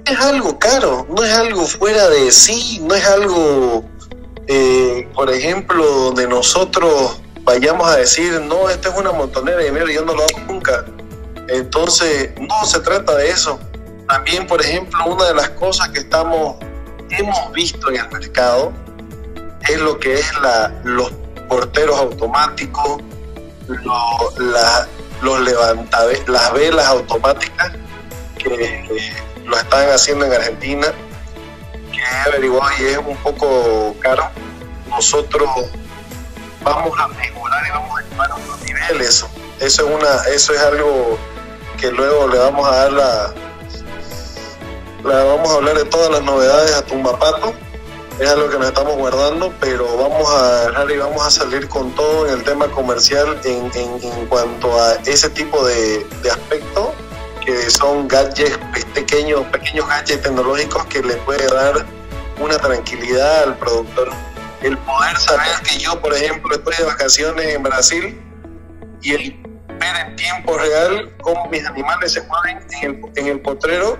[SPEAKER 3] es algo caro, no es algo fuera de sí, no es algo, eh, por ejemplo, donde nosotros vayamos a decir, no, esto es una montonera de dinero yo no lo hago nunca. Entonces, no se trata de eso. También, por ejemplo, una de las cosas que estamos, hemos visto en el mercado es lo que es la, los porteros automáticos, la, los levantaves, las velas automáticas que, lo están haciendo en Argentina, que he averiguado y es un poco caro. Nosotros vamos a mejorar y vamos a llevar a otro nivel eso. Eso es una, eso es algo que luego le vamos a dar la, la vamos a hablar de todas las novedades a Tumbapato es algo que nos estamos guardando, pero vamos a dejar y vamos a salir con todo en el tema comercial en, en, cuanto a ese tipo de, de aspectos que son gadgets pequeños, pequeños gadgets tecnológicos que le puede dar una tranquilidad al productor. El poder saber que yo, por ejemplo, estoy de vacaciones en Brasil y el ver en tiempo real cómo mis animales se mueven en el, en el potrero,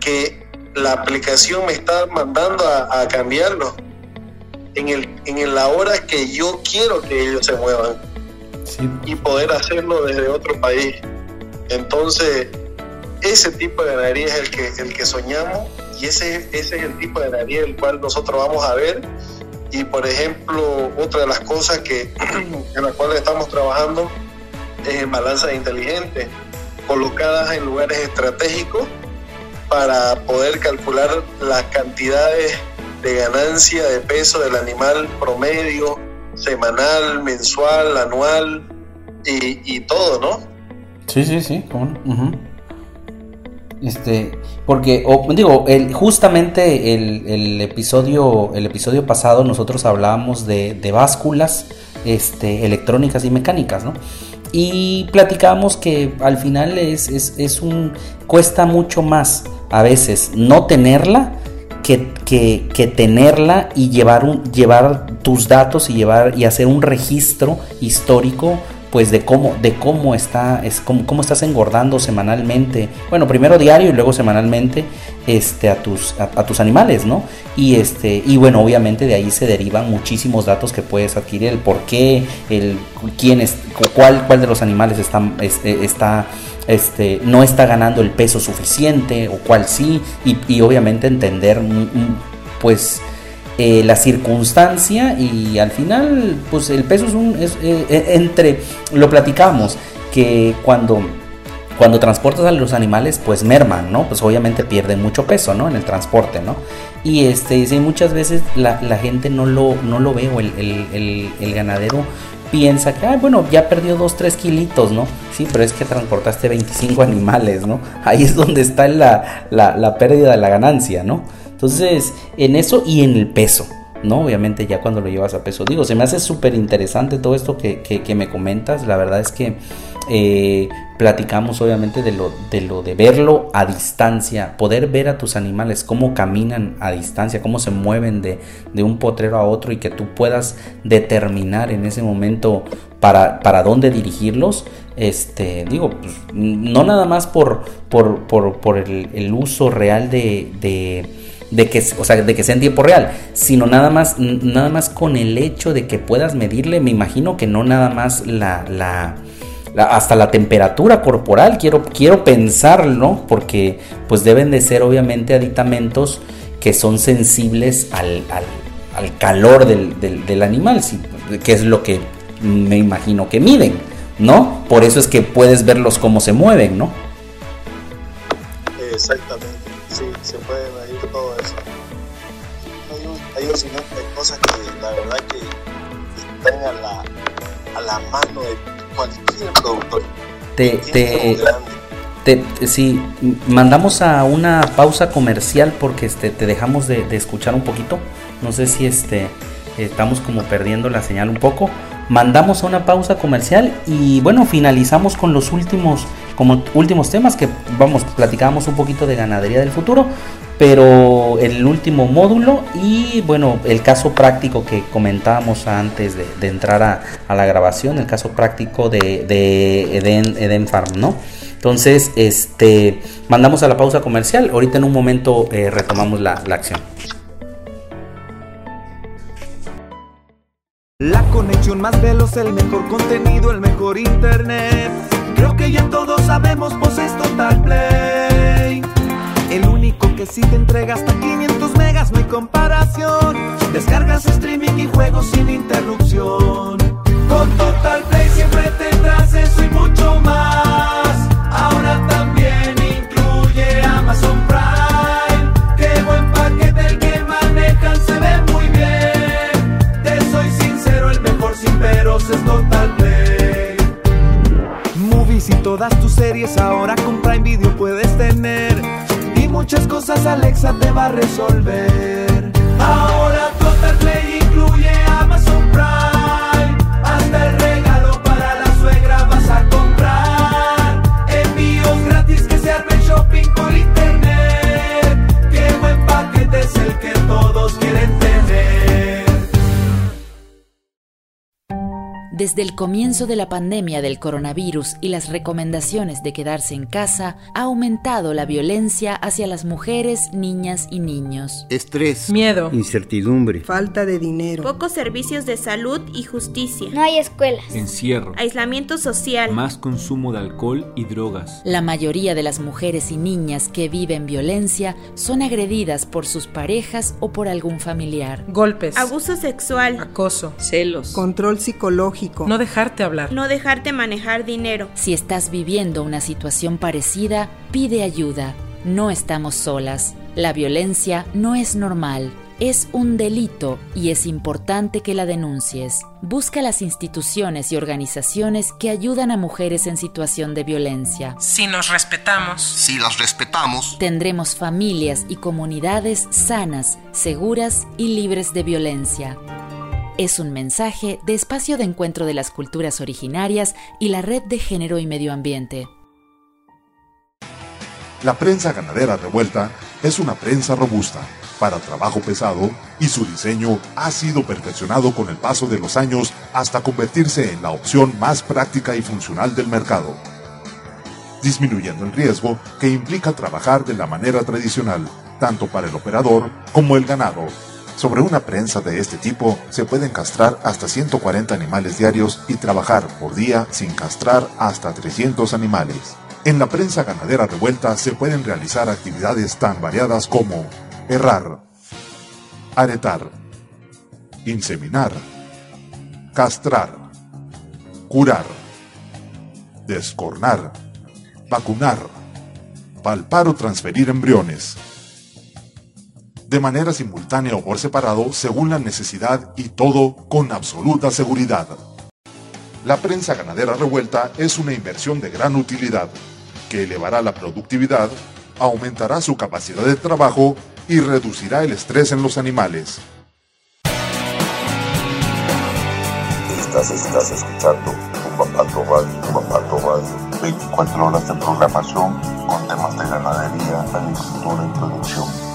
[SPEAKER 3] que la aplicación me está mandando a, cambiarlo en, el, en la hora que yo quiero que ellos se muevan y poder hacerlo desde otro país. Entonces, ese tipo de ganadería es el que, el que soñamos y ese, ese es el tipo de ganadería el cual nosotros vamos a ver. Y por ejemplo, otra de las cosas que, en las cuales estamos trabajando es en balanzas inteligentes, colocadas en lugares estratégicos para poder calcular las cantidades de ganancia de peso del animal promedio, semanal, mensual, anual y, todo, ¿no?
[SPEAKER 1] Sí, sí, sí, Este, porque, digo, el, justamente el, episodio, el episodio pasado nosotros hablábamos de, de básculas este, electrónicas y mecánicas, ¿no? Y platicábamos que al final es, es, es un, cuesta mucho más a veces no tenerla que, que, tenerla y llevar, un, llevar tus datos y, llevar, y hacer un registro histórico pues de cómo, de cómo está, es cómo, cómo, estás engordando semanalmente, bueno, primero diario y luego semanalmente, este, a tus, a, tus animales, ¿no? Y este, y bueno, obviamente de ahí se derivan muchísimos datos que puedes adquirir, el por qué, el quién es, cuál, cuál de los animales está, está este, no está ganando el peso suficiente o cuál sí, y, obviamente entender mm, mm, pues eh, la circunstancia y al final pues el peso es un, eh, eh, entre, lo platicamos, que cuando cuando transportas a los animales, pues merman, ¿no? Pues obviamente pierden mucho peso, ¿no? En el transporte, ¿no? Y este, muchas veces la, la gente no lo, no lo ve o el, el ganadero piensa que, ah, bueno, ya perdió 2, 3 kilitos, ¿no? Sí, pero es que transportaste 25 animales, ¿no? Ahí es donde está la, la, la pérdida de la ganancia, ¿no? Entonces, en eso y en el peso. ¿No? Obviamente ya cuando lo llevas a peso. Digo, se me hace súper interesante todo esto que, que, me comentas. La verdad es que eh, platicamos obviamente de lo, de lo de verlo a distancia, poder ver a tus animales, cómo caminan a distancia, cómo se mueven de, de un potrero a otro y que tú puedas determinar en ese momento para, para dónde dirigirlos. Este, digo, pues, no nada más por, por, por, por el, uso real de de que, o sea, de que sea en tiempo real, sino nada más, nada más con el hecho de que puedas medirle, me imagino que no nada más la, la, hasta la temperatura corporal, quiero, quiero pensar, ¿no? Porque pues deben de ser obviamente aditamentos que son sensibles al, al, al calor del, del, animal, ¿sí? que es lo que me imagino que miden, ¿no? Por eso es que puedes verlos cómo se mueven, ¿no?
[SPEAKER 3] Exactamente, sí, se puede medir todo eso. Hay, hay, hay cosas que la verdad que están a la, a la mano de cualquier productor.
[SPEAKER 1] Te, te, te, sí, mandamos a una pausa comercial porque este, te dejamos de, de escuchar un poquito. No sé si este, estamos como perdiendo la señal un poco. Mandamos a una pausa comercial y bueno, finalizamos con los últimos, como últimos temas que vamos, platicábamos un poquito de ganadería del futuro, pero el último módulo y bueno, el caso práctico que comentábamos antes de, entrar a, la grabación, el caso práctico de, de Eden, Farm, ¿no? Entonces, este, mandamos a la pausa comercial, ahorita en un momento eh, retomamos la acción.
[SPEAKER 11] La conexión más veloz, el mejor contenido, el mejor internet. Creo que ya todos sabemos, pues es Total Play. El único que sí te entrega hasta 500 megas, no hay comparación. Descargas streaming y juegos sin interrupción. Con Total Play siempre tendrás eso y mucho más. Todas tus series ahora con Prime Video puedes tener. Y muchas cosas Alexa te va a resolver. Ahora Total Play incluye
[SPEAKER 4] Desde el comienzo de la pandemia del coronavirus y las recomendaciones de quedarse en casa, ha aumentado la violencia hacia las mujeres, niñas y niños.
[SPEAKER 5] Estrés,
[SPEAKER 10] miedo,
[SPEAKER 5] incertidumbre,
[SPEAKER 6] falta de dinero,
[SPEAKER 7] pocos servicios de salud y justicia,
[SPEAKER 13] no hay escuelas,
[SPEAKER 9] encierro,
[SPEAKER 7] aislamiento social,
[SPEAKER 9] más consumo de alcohol y drogas.
[SPEAKER 4] La mayoría de las mujeres y niñas que viven violencia son agredidas por sus parejas o por algún familiar.
[SPEAKER 10] Golpes,
[SPEAKER 7] abuso sexual,
[SPEAKER 10] acoso,
[SPEAKER 6] celos, control psicológico
[SPEAKER 10] no dejarte hablar.
[SPEAKER 7] No dejarte manejar dinero.
[SPEAKER 4] Si estás viviendo una situación parecida, pide ayuda. No estamos solas. La violencia no es normal. Es un delito y es importante que la denuncies. Busca las instituciones y organizaciones que ayudan a mujeres en situación de violencia.
[SPEAKER 10] Si nos respetamos,
[SPEAKER 5] si las respetamos,
[SPEAKER 4] tendremos familias y comunidades sanas, seguras y libres de violencia es un mensaje de Espacio de Encuentro de las Culturas Originarias y la Red de Género y Medio Ambiente.
[SPEAKER 12] La prensa ganadera revuelta es una prensa robusta para trabajo pesado y su diseño ha sido perfeccionado con el paso de los años hasta convertirse en la opción más práctica y funcional del mercado, disminuyendo el riesgo que implica trabajar de la manera tradicional, tanto para el operador como el ganado. Sobre una prensa de este tipo se pueden castrar hasta 140 animales diarios y trabajar por día sin castrar hasta 300 animales. En la prensa ganadera revuelta se pueden realizar actividades tan variadas como errar, aretar, inseminar, castrar, curar, descornar, vacunar, palpar o transferir embriones. De manera simultánea o por separado, según la necesidad y todo con absoluta seguridad. La prensa ganadera revuelta es una inversión de gran utilidad, que elevará la productividad, aumentará su capacidad de trabajo y reducirá el estrés en los animales.
[SPEAKER 8] Estás, estás escuchando Radio, Radio. 24 horas de programación con temas de ganadería, agricultura y producción.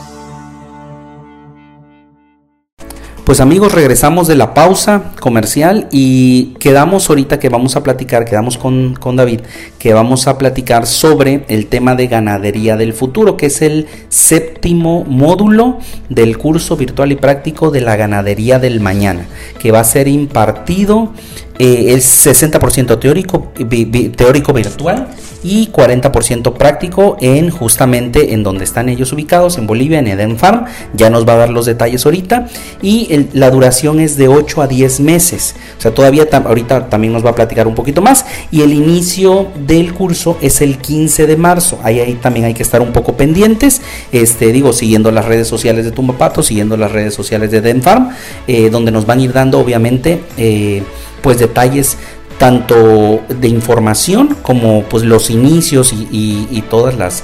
[SPEAKER 1] Pues amigos, regresamos de la pausa comercial y quedamos ahorita que vamos a platicar, quedamos con, con, David, que vamos a platicar sobre el tema de ganadería del futuro, que es el séptimo módulo del curso virtual y práctico de la ganadería del mañana, que va a ser impartido eh, es 60% teórico, teórico virtual y 40% práctico en justamente en donde están ellos ubicados, en Bolivia, en Eden Farm. Ya nos va a dar los detalles ahorita. Y la duración es de 8 a 10 meses. O sea, todavía ahorita también nos va a platicar un poquito más. Y el inicio del curso es el 15 de marzo. Ahí, ahí también hay que estar un poco pendientes. Este, digo, siguiendo las redes sociales de Tumbapato, siguiendo las redes sociales de Eden Farm, eh, donde nos van a ir dando obviamente... Eh, pues detalles tanto de información como pues los inicios y, todas las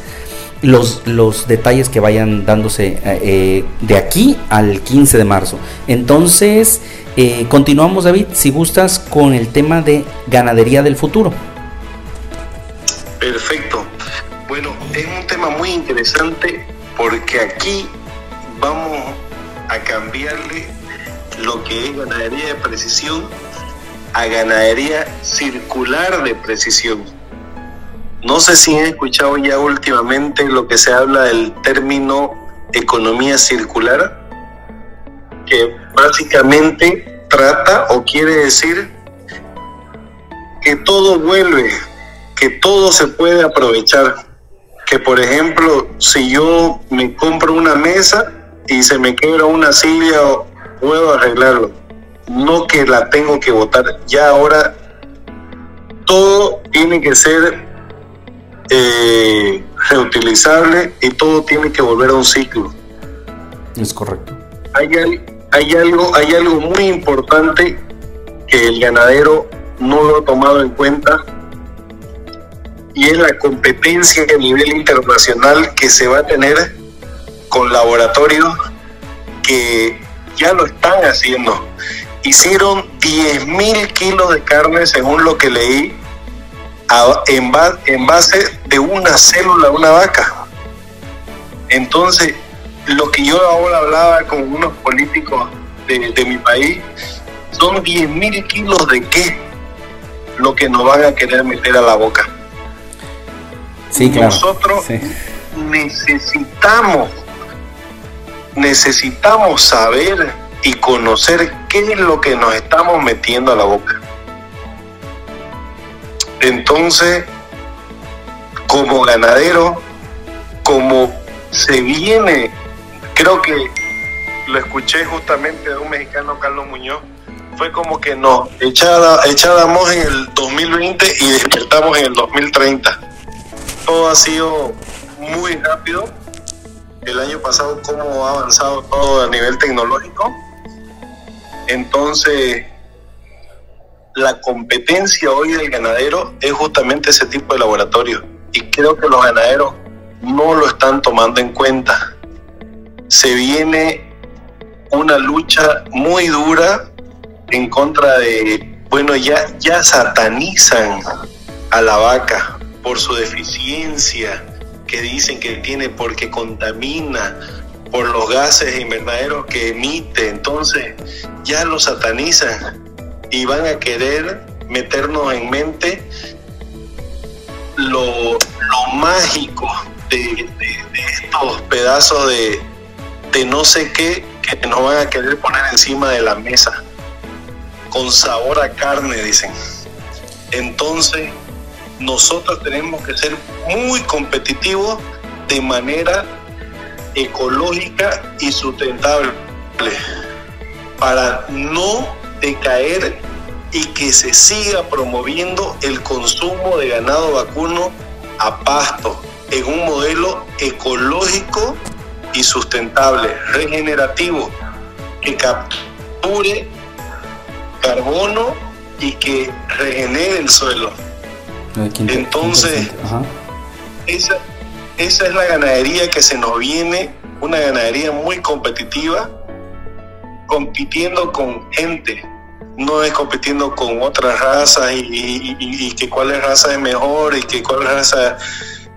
[SPEAKER 1] los, detalles que vayan dándose eh, de aquí al 15 de marzo. Entonces, eh, continuamos David, si gustas, con el tema de ganadería del futuro.
[SPEAKER 3] Perfecto. Bueno, es un tema muy interesante porque aquí vamos a cambiarle lo que es ganadería de precisión a ganadería circular de precisión. No sé si han escuchado ya últimamente lo que se habla del término economía circular, que básicamente trata o quiere decir que todo vuelve, que todo se puede aprovechar. Que por ejemplo, si yo me compro una mesa y se me quebra una silla, puedo arreglarlo no que la tengo que votar. Ya ahora todo tiene que ser eh, reutilizable y todo tiene que volver a un ciclo.
[SPEAKER 1] Es correcto.
[SPEAKER 3] Hay, hay, algo, hay algo muy importante que el ganadero no lo ha tomado en cuenta y es la competencia a nivel internacional que se va a tener con laboratorios que ya lo están haciendo hicieron 10.000 kilos de carne, según lo que leí, en, base de una célula una vaca. Entonces, lo que yo ahora hablaba con unos políticos de, mi país, son 10.000 kilos de qué lo que nos van a querer meter a la boca.
[SPEAKER 1] Sí, claro.
[SPEAKER 3] Nosotros necesitamos, necesitamos saber y conocer qué es lo que nos estamos metiendo a la boca. Entonces, como ganadero, como se viene, creo que lo escuché justamente de un mexicano, Carlos Muñoz, fue como que nos echábamos en el 2020 y despertamos en el 2030. Todo ha sido muy rápido. El año pasado, cómo ha avanzado todo a nivel tecnológico entonces, la competencia hoy del ganadero es justamente ese tipo de laboratorio. Y creo que los ganaderos no lo están tomando en cuenta. Se viene una lucha muy dura en contra de, bueno, ya, ya satanizan a la vaca por su deficiencia que dicen que tiene porque contamina, por los gases invernaderos que emite. Entonces ya lo satanizan y van a querer meternos en mente lo, mágico de, estos pedazos de, de no sé qué que nos van a querer poner encima de la mesa con sabor a carne, dicen. Entonces, nosotros tenemos que ser muy competitivos de manera ecológica y sustentable para no decaer y que se siga promoviendo el consumo de ganado vacuno a pasto en un modelo ecológico y sustentable, regenerativo, que capture carbono y que regenere el suelo. Entonces, esa, esa es la ganadería que se nos viene, una ganadería muy competitiva, compitiendo con gente, no es compitiendo con otras razas y, que cuál raza es mejor y que cuál raza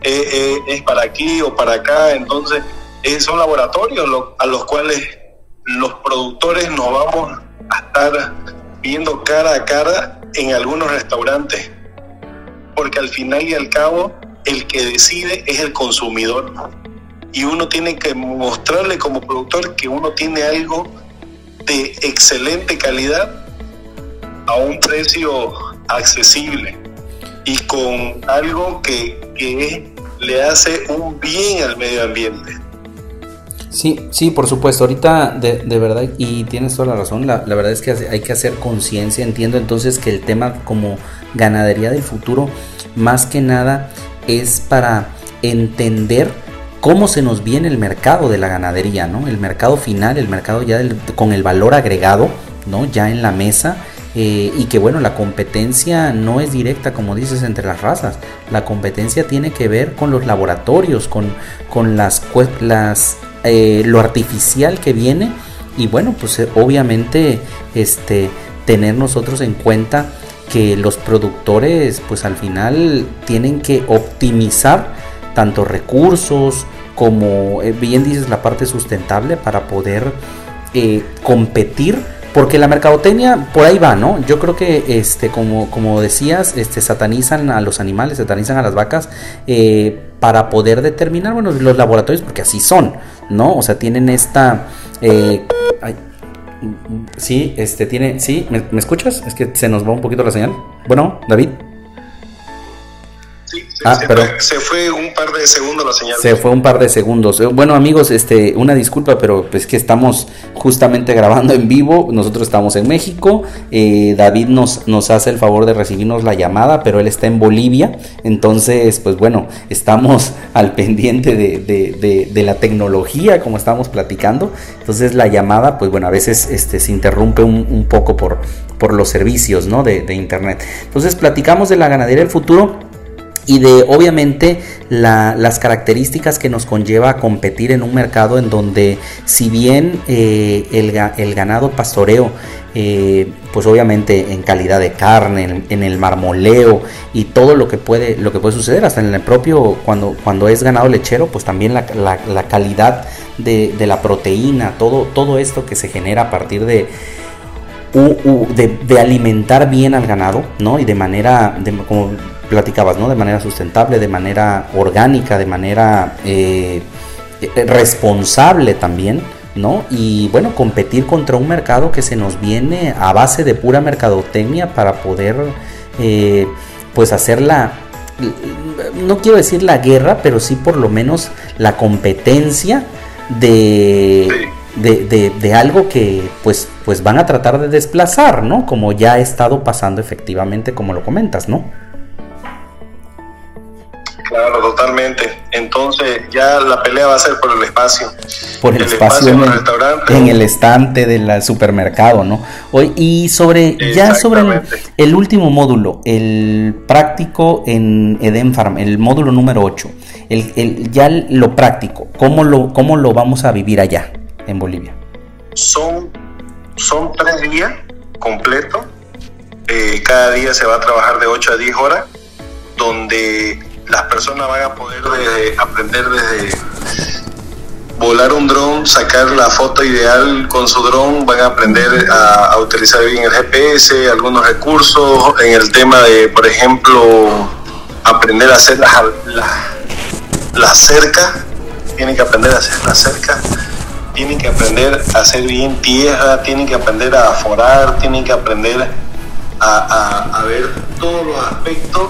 [SPEAKER 3] es, para aquí o para acá. Entonces, son laboratorios a los cuales los productores nos vamos a estar viendo cara a cara en algunos restaurantes. Porque al final y al cabo, el que decide es el consumidor. Y uno tiene que mostrarle como productor que uno tiene algo de excelente calidad a un precio accesible y con algo que, le hace un bien al medio ambiente.
[SPEAKER 1] Sí, sí, por supuesto. Ahorita, de, de verdad, y tienes toda la razón, la, la verdad es que hay que hacer conciencia. Entiendo entonces que el tema como ganadería del futuro, más que nada, es para entender cómo se nos viene el mercado de la ganadería, ¿no? El mercado final, el mercado ya con el valor agregado, ¿no? Ya en la mesa. Eh, y que bueno, la competencia no es directa, como dices, entre las razas. La competencia tiene que ver con los laboratorios, con, con las, eh, lo artificial que viene. Y bueno, pues eh, obviamente este, tener nosotros en cuenta que los productores pues al final tienen que optimizar tanto recursos como eh, bien dices la parte sustentable para poder eh, competir porque la mercadotecnia por ahí va, ¿no? Yo creo que este como como decías, este satanizan a los animales, satanizan a las vacas eh, para poder determinar bueno los laboratorios porque así son, ¿no? O sea tienen esta Sí, este tiene. Sí, ¿me, escuchas? Es que se nos va un poquito la señal. Bueno, David.
[SPEAKER 3] Sí, ah, se, pero, se, fue un par de segundos la señal.
[SPEAKER 1] Se fue un par de segundos. Eh, bueno, amigos, este, una disculpa, pero es que estamos justamente grabando en vivo. Nosotros estamos en México. Eh, David nos, nos hace el favor de recibirnos la llamada, pero él está en Bolivia. Entonces, pues bueno, estamos al pendiente de, de, de, la tecnología, como estábamos platicando. Entonces, la llamada, pues bueno, a veces este, se interrumpe un, un poco por, por los servicios ¿no? de, de internet. Entonces, platicamos de la ganadería del futuro y de obviamente las características que nos conlleva a competir en un mercado en donde si bien eh, el, ganado pastoreo eh, pues obviamente en calidad de carne, en, el marmoleo y todo lo que puede, lo que puede suceder, hasta en el propio, cuando, cuando es ganado lechero, pues también la, calidad de, la proteína, todo, todo esto que se genera a partir de, de, alimentar bien al ganado, ¿no? Y de manera, platicabas, ¿no? De manera sustentable, de manera orgánica, de manera eh, eh, responsable también, ¿no? Y bueno, competir contra un mercado que se nos viene a base de pura mercadotecnia para poder, eh, pues, hacer la, no quiero decir la guerra, pero sí por lo menos la competencia de... De, de, algo que pues, pues van a tratar de desplazar, ¿no? Como ya ha estado pasando efectivamente, como lo comentas, ¿no?
[SPEAKER 3] Claro, totalmente. Entonces ya la pelea va a ser por el espacio.
[SPEAKER 1] Por el, espacio, en, el, restaurante. en el estante del supermercado, ¿no? Hoy, y sobre, ya sobre el, último módulo, el práctico en Eden Farm, el módulo número 8, el, ya lo práctico, ¿cómo lo, ¿cómo lo vamos a vivir allá en Bolivia?
[SPEAKER 3] Son, son tres días completos. Eh, cada día se va a trabajar de 8 a 10 horas, donde las personas van a poder aprender desde volar un dron, sacar la foto ideal con su dron, van a aprender a, utilizar bien el GPS, algunos recursos en el tema de, por ejemplo, aprender a hacer las la, cerca, tienen que aprender a hacer la cerca, tienen que aprender a hacer bien tierra, tienen que aprender a aforar, tienen que aprender a, a ver todos los aspectos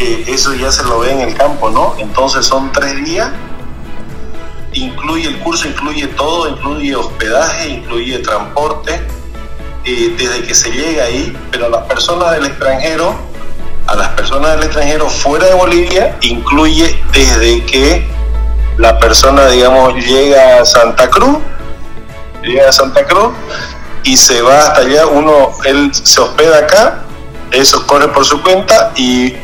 [SPEAKER 3] eso ya se lo ve en el campo, ¿no? Entonces son tres días, incluye el curso, incluye todo, incluye hospedaje, incluye transporte, eh, desde que se llega ahí, pero las personas del extranjero a las personas del extranjero fuera de Bolivia incluye desde que la persona, digamos, llega a Santa Cruz, llega a Santa Cruz y se va hasta allá, uno, él se hospeda acá, eso corre por su cuenta y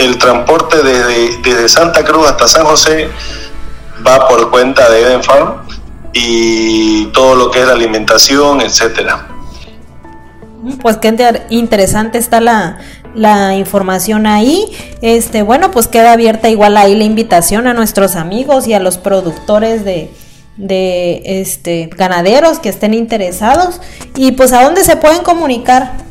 [SPEAKER 3] el transporte desde, Santa Cruz hasta San José va por cuenta de Eden Farm y todo lo que es la alimentación, etcétera.
[SPEAKER 2] Pues qué inter- interesante está la, la información ahí. Este, bueno, pues queda abierta igual ahí la invitación a nuestros amigos y a los productores de, de este ganaderos que estén interesados. Y pues a dónde se pueden comunicar.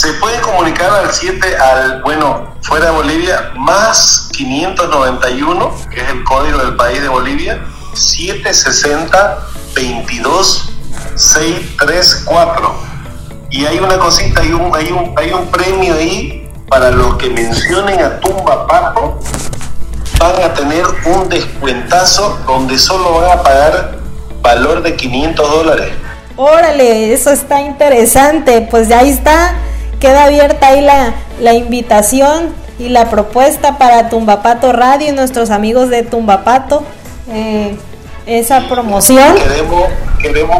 [SPEAKER 3] Se puede comunicar al 7, al, bueno, fuera de Bolivia, más 591, que es el código del país de Bolivia, 760 22 634. Y hay una cosita, hay un, hay un, hay un premio ahí para los que mencionen a Tumba Papo, van a tener un descuentazo donde solo van a pagar valor de 500 dólares.
[SPEAKER 2] Órale, eso está interesante. Pues ya ahí está. Queda abierta ahí la, la invitación y la propuesta para Tumbapato Radio y nuestros amigos de Tumbapato. Eh, esa promoción.
[SPEAKER 3] Queremos, queremos,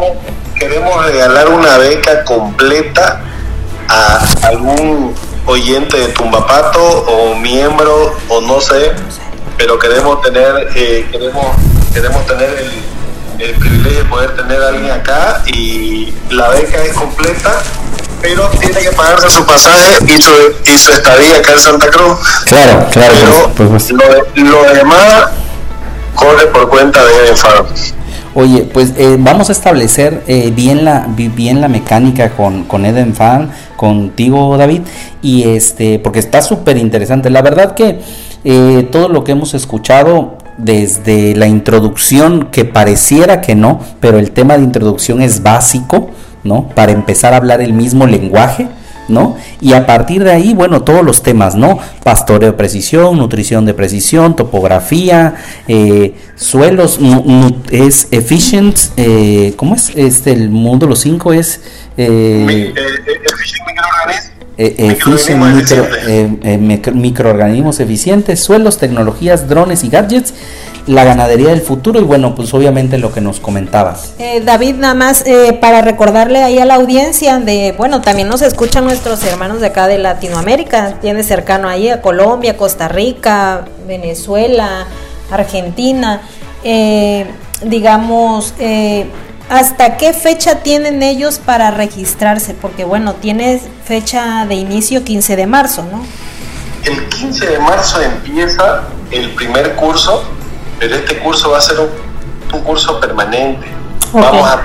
[SPEAKER 3] queremos regalar una beca completa a algún oyente de Tumbapato o miembro o no sé, pero queremos tener, eh, queremos, queremos tener el, el privilegio de poder tener a alguien acá y la beca es completa, pero tiene que pagarse su pasaje y su, y su estadía acá en Santa Cruz.
[SPEAKER 1] Claro, claro,
[SPEAKER 3] Pero
[SPEAKER 1] por supuesto.
[SPEAKER 3] lo, lo demás corre por cuenta de Eden Farm.
[SPEAKER 1] Oye, pues eh, vamos a establecer eh, bien la bi- bien la mecánica con, con Eden Farm, contigo David, y este, porque está súper interesante. La verdad que eh, todo lo que hemos escuchado desde la introducción, que pareciera que no, pero el tema de introducción es básico, ¿no? Para empezar a hablar el mismo lenguaje. ¿no? Y a partir de ahí, bueno, todos los temas, ¿no? Pastoreo de precisión, nutrición de precisión, topografía, eh, suelos, es efficient, eh, ¿cómo es? Este, el módulo 5 es... eh, eh, efficient micro- eh, eh, micro- microorganismos eficientes, suelos, tecnologías, drones y gadgets, la ganadería del futuro y bueno, pues obviamente lo que nos comentabas.
[SPEAKER 2] Eh, David, nada más eh, para recordarle ahí a la audiencia de, bueno, también nos escuchan nuestros hermanos de acá de Latinoamérica, tiene cercano ahí a Colombia, Costa Rica, Venezuela, Argentina, eh, digamos, eh, ¿hasta qué fecha tienen ellos para registrarse? Porque bueno, tiene fecha de inicio 15 de marzo, ¿no?
[SPEAKER 3] El 15 de marzo empieza el primer curso, pero este curso va a ser un, un curso permanente. Vamos, a,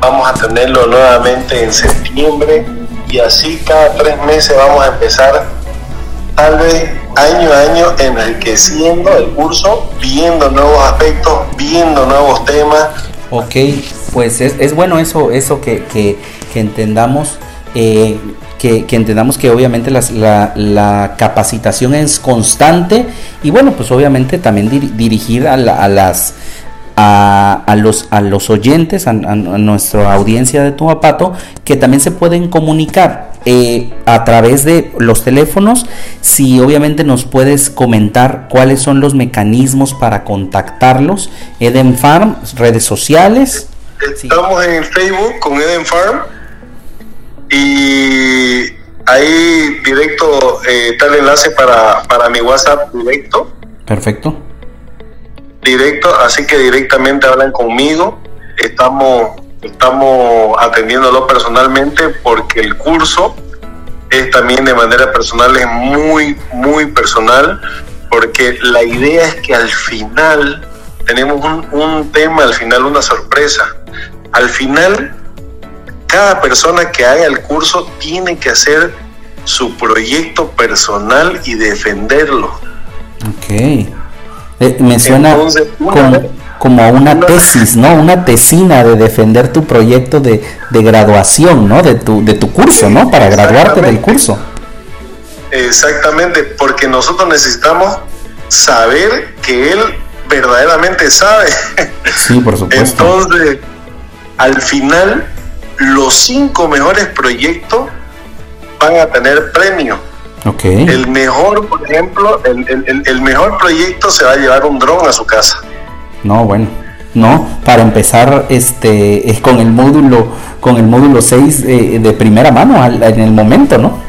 [SPEAKER 3] vamos a tenerlo nuevamente en septiembre y así cada tres meses vamos a empezar, tal vez año a año, enriqueciendo el curso, viendo nuevos aspectos, viendo nuevos temas.
[SPEAKER 1] Ok, pues es, es bueno eso, eso que, que, que entendamos. eh, que, entendamos que obviamente la, capacitación es constante y bueno pues obviamente también dir- dirigir a, la- a las a, los a los oyentes a nuestra audiencia de Tumapato que también se pueden comunicar eh, a través de los teléfonos. Si obviamente nos puedes comentar cuáles son los mecanismos para contactarlos Eden Farm redes sociales.
[SPEAKER 3] Estamos en Facebook con Eden Farm y ahí directo eh, está el enlace para, para mi WhatsApp directo,
[SPEAKER 1] perfecto
[SPEAKER 3] directo, así que directamente hablan conmigo. Estamos, estamos atendiéndolo personalmente porque el curso es también de manera personal, es muy, muy personal, porque la idea es que al final tenemos un, un tema, al final una sorpresa. Al final, cada persona que haga el curso tiene que hacer su proyecto personal y defenderlo.
[SPEAKER 1] Ok. Eh, me suena
[SPEAKER 3] Entonces, una
[SPEAKER 1] con-
[SPEAKER 3] vez-
[SPEAKER 1] como a una tesis, ¿no? Una tesina de defender tu proyecto de, de graduación, ¿no? De tu, de tu curso, ¿no? Para graduarte del curso.
[SPEAKER 3] Exactamente, porque nosotros necesitamos saber que él verdaderamente sabe.
[SPEAKER 1] Sí, por supuesto.
[SPEAKER 3] Entonces, al final, los cinco mejores proyectos van a tener premio.
[SPEAKER 1] Okay.
[SPEAKER 3] El mejor, por ejemplo, el, el, el, mejor proyecto se va a llevar un dron a su casa.
[SPEAKER 1] No, bueno. No, para empezar este es con el módulo con el módulo 6 eh, de primera mano al, en el momento, ¿no?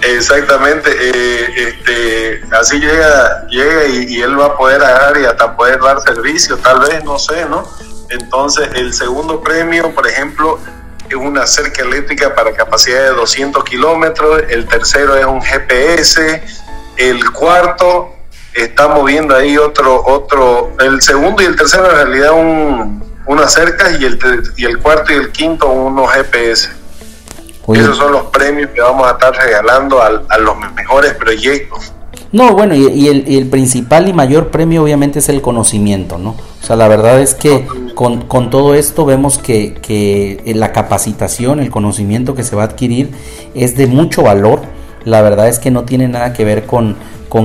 [SPEAKER 3] Exactamente, eh, este, así llega, llega y, y, él va a poder agarrar y hasta poder dar servicio, tal vez, no sé, ¿no? Entonces, el segundo premio, por ejemplo, es una cerca eléctrica para capacidad de 200 kilómetros, el tercero es un GPS, el cuarto, estamos viendo ahí otro, otro, el segundo y el tercero en realidad un, unas cercas y el, y el cuarto y el quinto unos GPS. Oye. Esos son los premios que vamos a estar regalando a, a los mejores proyectos.
[SPEAKER 1] No, bueno, y, y, el, y, el, principal y mayor premio obviamente es el conocimiento, ¿no? O sea, la verdad es que con, todo esto vemos que, que, la capacitación, el conocimiento que se va a adquirir es de mucho valor. La verdad es que no tiene nada que ver con,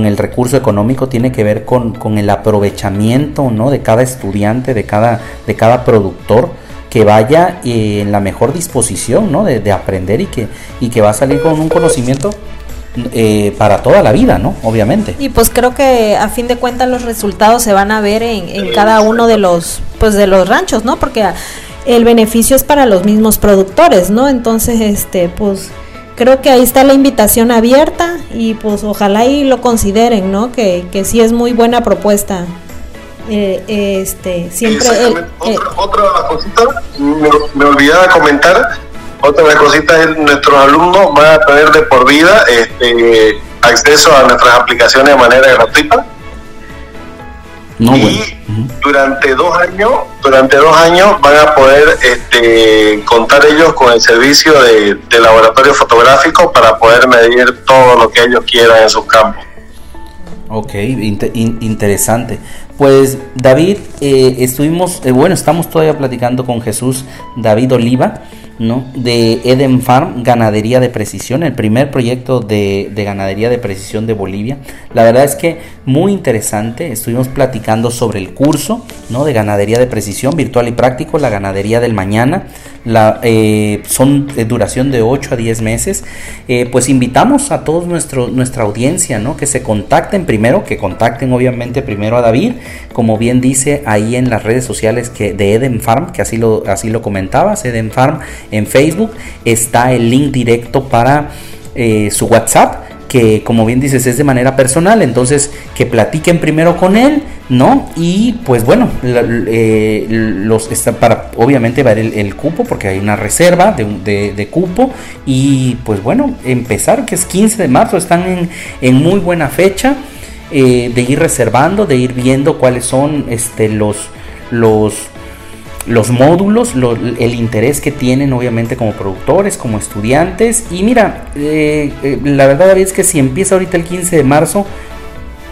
[SPEAKER 1] el recurso económico, tiene que ver con, con el aprovechamiento, ¿no? De cada estudiante, de cada, de cada productor que vaya eh, en la mejor disposición ¿no? de, de, aprender y que, y que va a salir con un conocimiento eh, para toda la vida, ¿no? Obviamente.
[SPEAKER 2] Y pues creo que a fin de cuentas los resultados se van a ver en, en cada uno de los, pues de los ranchos, ¿no? Porque el beneficio es para los mismos productores, ¿no? Entonces, este, pues creo que ahí está la invitación abierta y pues ojalá y lo consideren, ¿no? Que, que sí es muy buena propuesta. Eh, este, siempre... El,
[SPEAKER 3] otra, eh, otra cositas, me, me olvidaba comentar, otra de las cositas es nuestros alumnos van a tener de por vida este, acceso a nuestras aplicaciones de manera gratuita.
[SPEAKER 1] No,
[SPEAKER 3] y
[SPEAKER 1] bueno.
[SPEAKER 3] durante dos años, durante dos años van a poder este, contar ellos con el servicio de, de laboratorio fotográfico para poder medir todo lo que ellos quieran en sus campos.
[SPEAKER 1] Ok, inter in interesante. Pues David, eh, estuvimos, eh, bueno, estamos todavía platicando con Jesús David Oliva, ¿no? De Eden Farm, ganadería de precisión, el primer proyecto de, de, ganadería de precisión de Bolivia. La verdad es que muy interesante, estuvimos platicando sobre el curso, ¿no? De ganadería de precisión, virtual y práctico, la ganadería del mañana. La, eh, son de duración de 8 a 10 meses. Eh, pues invitamos a nuestro, nuestra audiencia, ¿no? Que se contacten primero, que contacten obviamente primero a David, como bien dice ahí en las redes sociales que de Eden Farm, que así lo, así lo comentabas, Eden Farm en Facebook, está el link directo para eh, su WhatsApp que como bien dices es de manera personal, entonces que platiquen primero con él, ¿no? Y pues bueno, eh, los está para obviamente ver el, cupo porque hay una reserva de, cupo. Y pues bueno, empezar que es 15 de marzo, están en, en muy buena fecha eh, de ir reservando, de ir viendo cuáles son este, los, los los módulos, lo, el interés que tienen obviamente como productores, como estudiantes. Y mira, eh, eh, la verdad es que si empieza ahorita el 15 de marzo,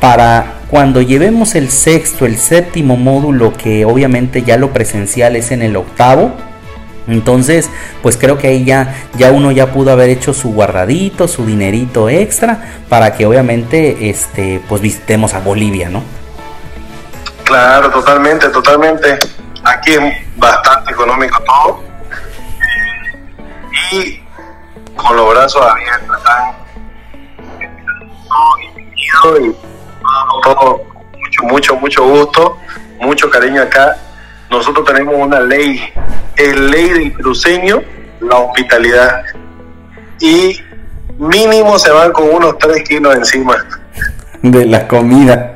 [SPEAKER 1] para cuando llevemos el sexto, el séptimo módulo, que obviamente ya lo presencial es en el octavo, entonces, pues creo que ahí ya, ya uno ya pudo haber hecho su guardadito, su dinerito extra, para que obviamente este, pues visitemos a Bolivia, ¿no?
[SPEAKER 3] Claro, totalmente, totalmente aquí bastante económico todo. Y con los brazos abiertos están y todo mucho mucho mucho gusto mucho cariño acá. Nosotros tenemos una ley es ley del cruceño la hospitalidad. Y mínimo se van con unos 3 kilos encima.
[SPEAKER 1] De la comida.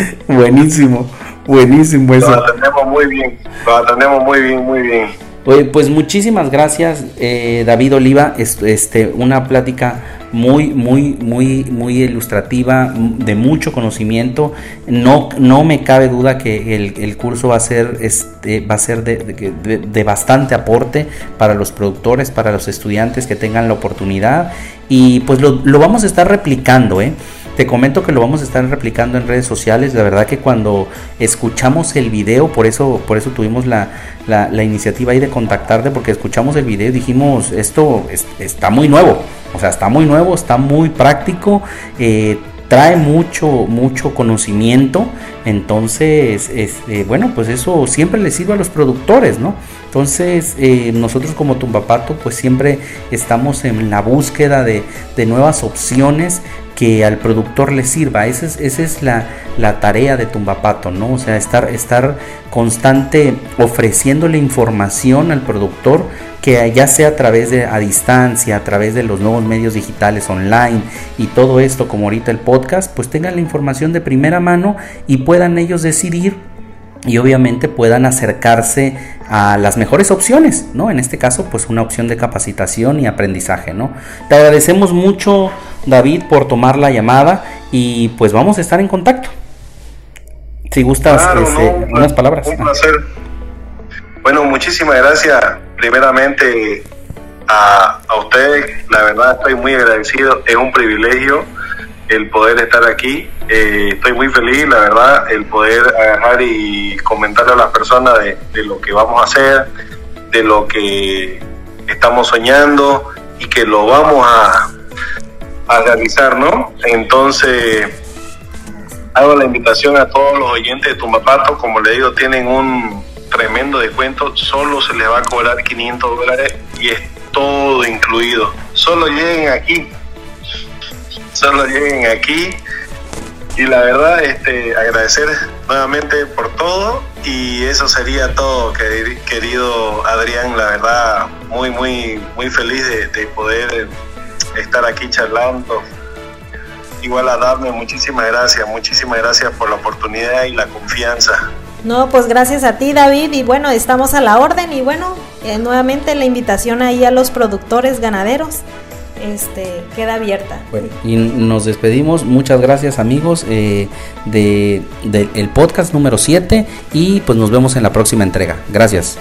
[SPEAKER 1] Buenísimo Buenísimo eso.
[SPEAKER 3] Lo atendemos muy bien, lo atendemos muy bien, muy bien.
[SPEAKER 1] Oye, pues muchísimas gracias, eh, David Oliva. Este, una plática muy, muy, muy, muy ilustrativa, de mucho conocimiento. No, no me cabe duda que el, el curso va a ser, este, va a ser de, de, de, bastante aporte para los productores, para los estudiantes que tengan la oportunidad. Y pues lo, lo vamos a estar replicando, ¿eh? Te comento que lo vamos a estar replicando en redes sociales. La verdad que cuando escuchamos el video, por eso, por eso tuvimos la, la, iniciativa ahí de contactarte, porque escuchamos el video y dijimos, esto es, está muy nuevo. O sea, está muy nuevo, está muy práctico. Eh, trae mucho, mucho conocimiento, entonces, este, bueno, pues eso siempre le sirve a los productores, ¿no? Entonces, eh, nosotros como Tumbapato, pues siempre estamos en la búsqueda de, de nuevas opciones que al productor le sirva. Esa es, esa es la, la, tarea de Tumbapato, ¿no? O sea, estar, estar constante ofreciéndole información al productor que ya sea a través de a distancia, a través de los nuevos medios digitales online y todo esto como ahorita el podcast, pues tengan la información de primera mano y puedan ellos decidir y obviamente puedan acercarse a las mejores opciones, ¿no? En este caso, pues una opción de capacitación y aprendizaje, ¿no? Te agradecemos mucho, David, por tomar la llamada y pues vamos a estar en contacto. Si gustas,
[SPEAKER 3] Claro,
[SPEAKER 1] este,
[SPEAKER 3] no,
[SPEAKER 1] unas palabras.
[SPEAKER 3] Un placer. Bueno, muchísimas gracias primeramente a, a usted. La verdad estoy muy agradecido. Es un privilegio el poder estar aquí. Eh, estoy muy feliz, la verdad, el poder agarrar y comentarle a las personas de, lo que vamos a hacer, de lo que estamos soñando y que lo vamos a, a realizar, ¿no? Entonces, hago la invitación a todos los oyentes de Tumbapato, como le digo, tienen un tremendo descuento, solo se les va a cobrar 500 dólares y es todo incluido. Solo lleguen aquí, solo lleguen aquí. Y la verdad, este, agradecer nuevamente por todo. Y eso sería todo, queri- querido Adrián, la verdad, muy, muy, muy feliz de, de poder estar aquí charlando. Igual a darme muchísimas gracias, muchísimas gracias por la oportunidad y la confianza.
[SPEAKER 2] No, pues gracias a ti David. Y bueno, estamos a la orden. Y bueno, eh, nuevamente la invitación ahí a los productores ganaderos este, queda abierta.
[SPEAKER 1] Y nos despedimos. Muchas gracias amigos eh, de, del podcast número 7 y pues nos vemos en la próxima entrega. Gracias.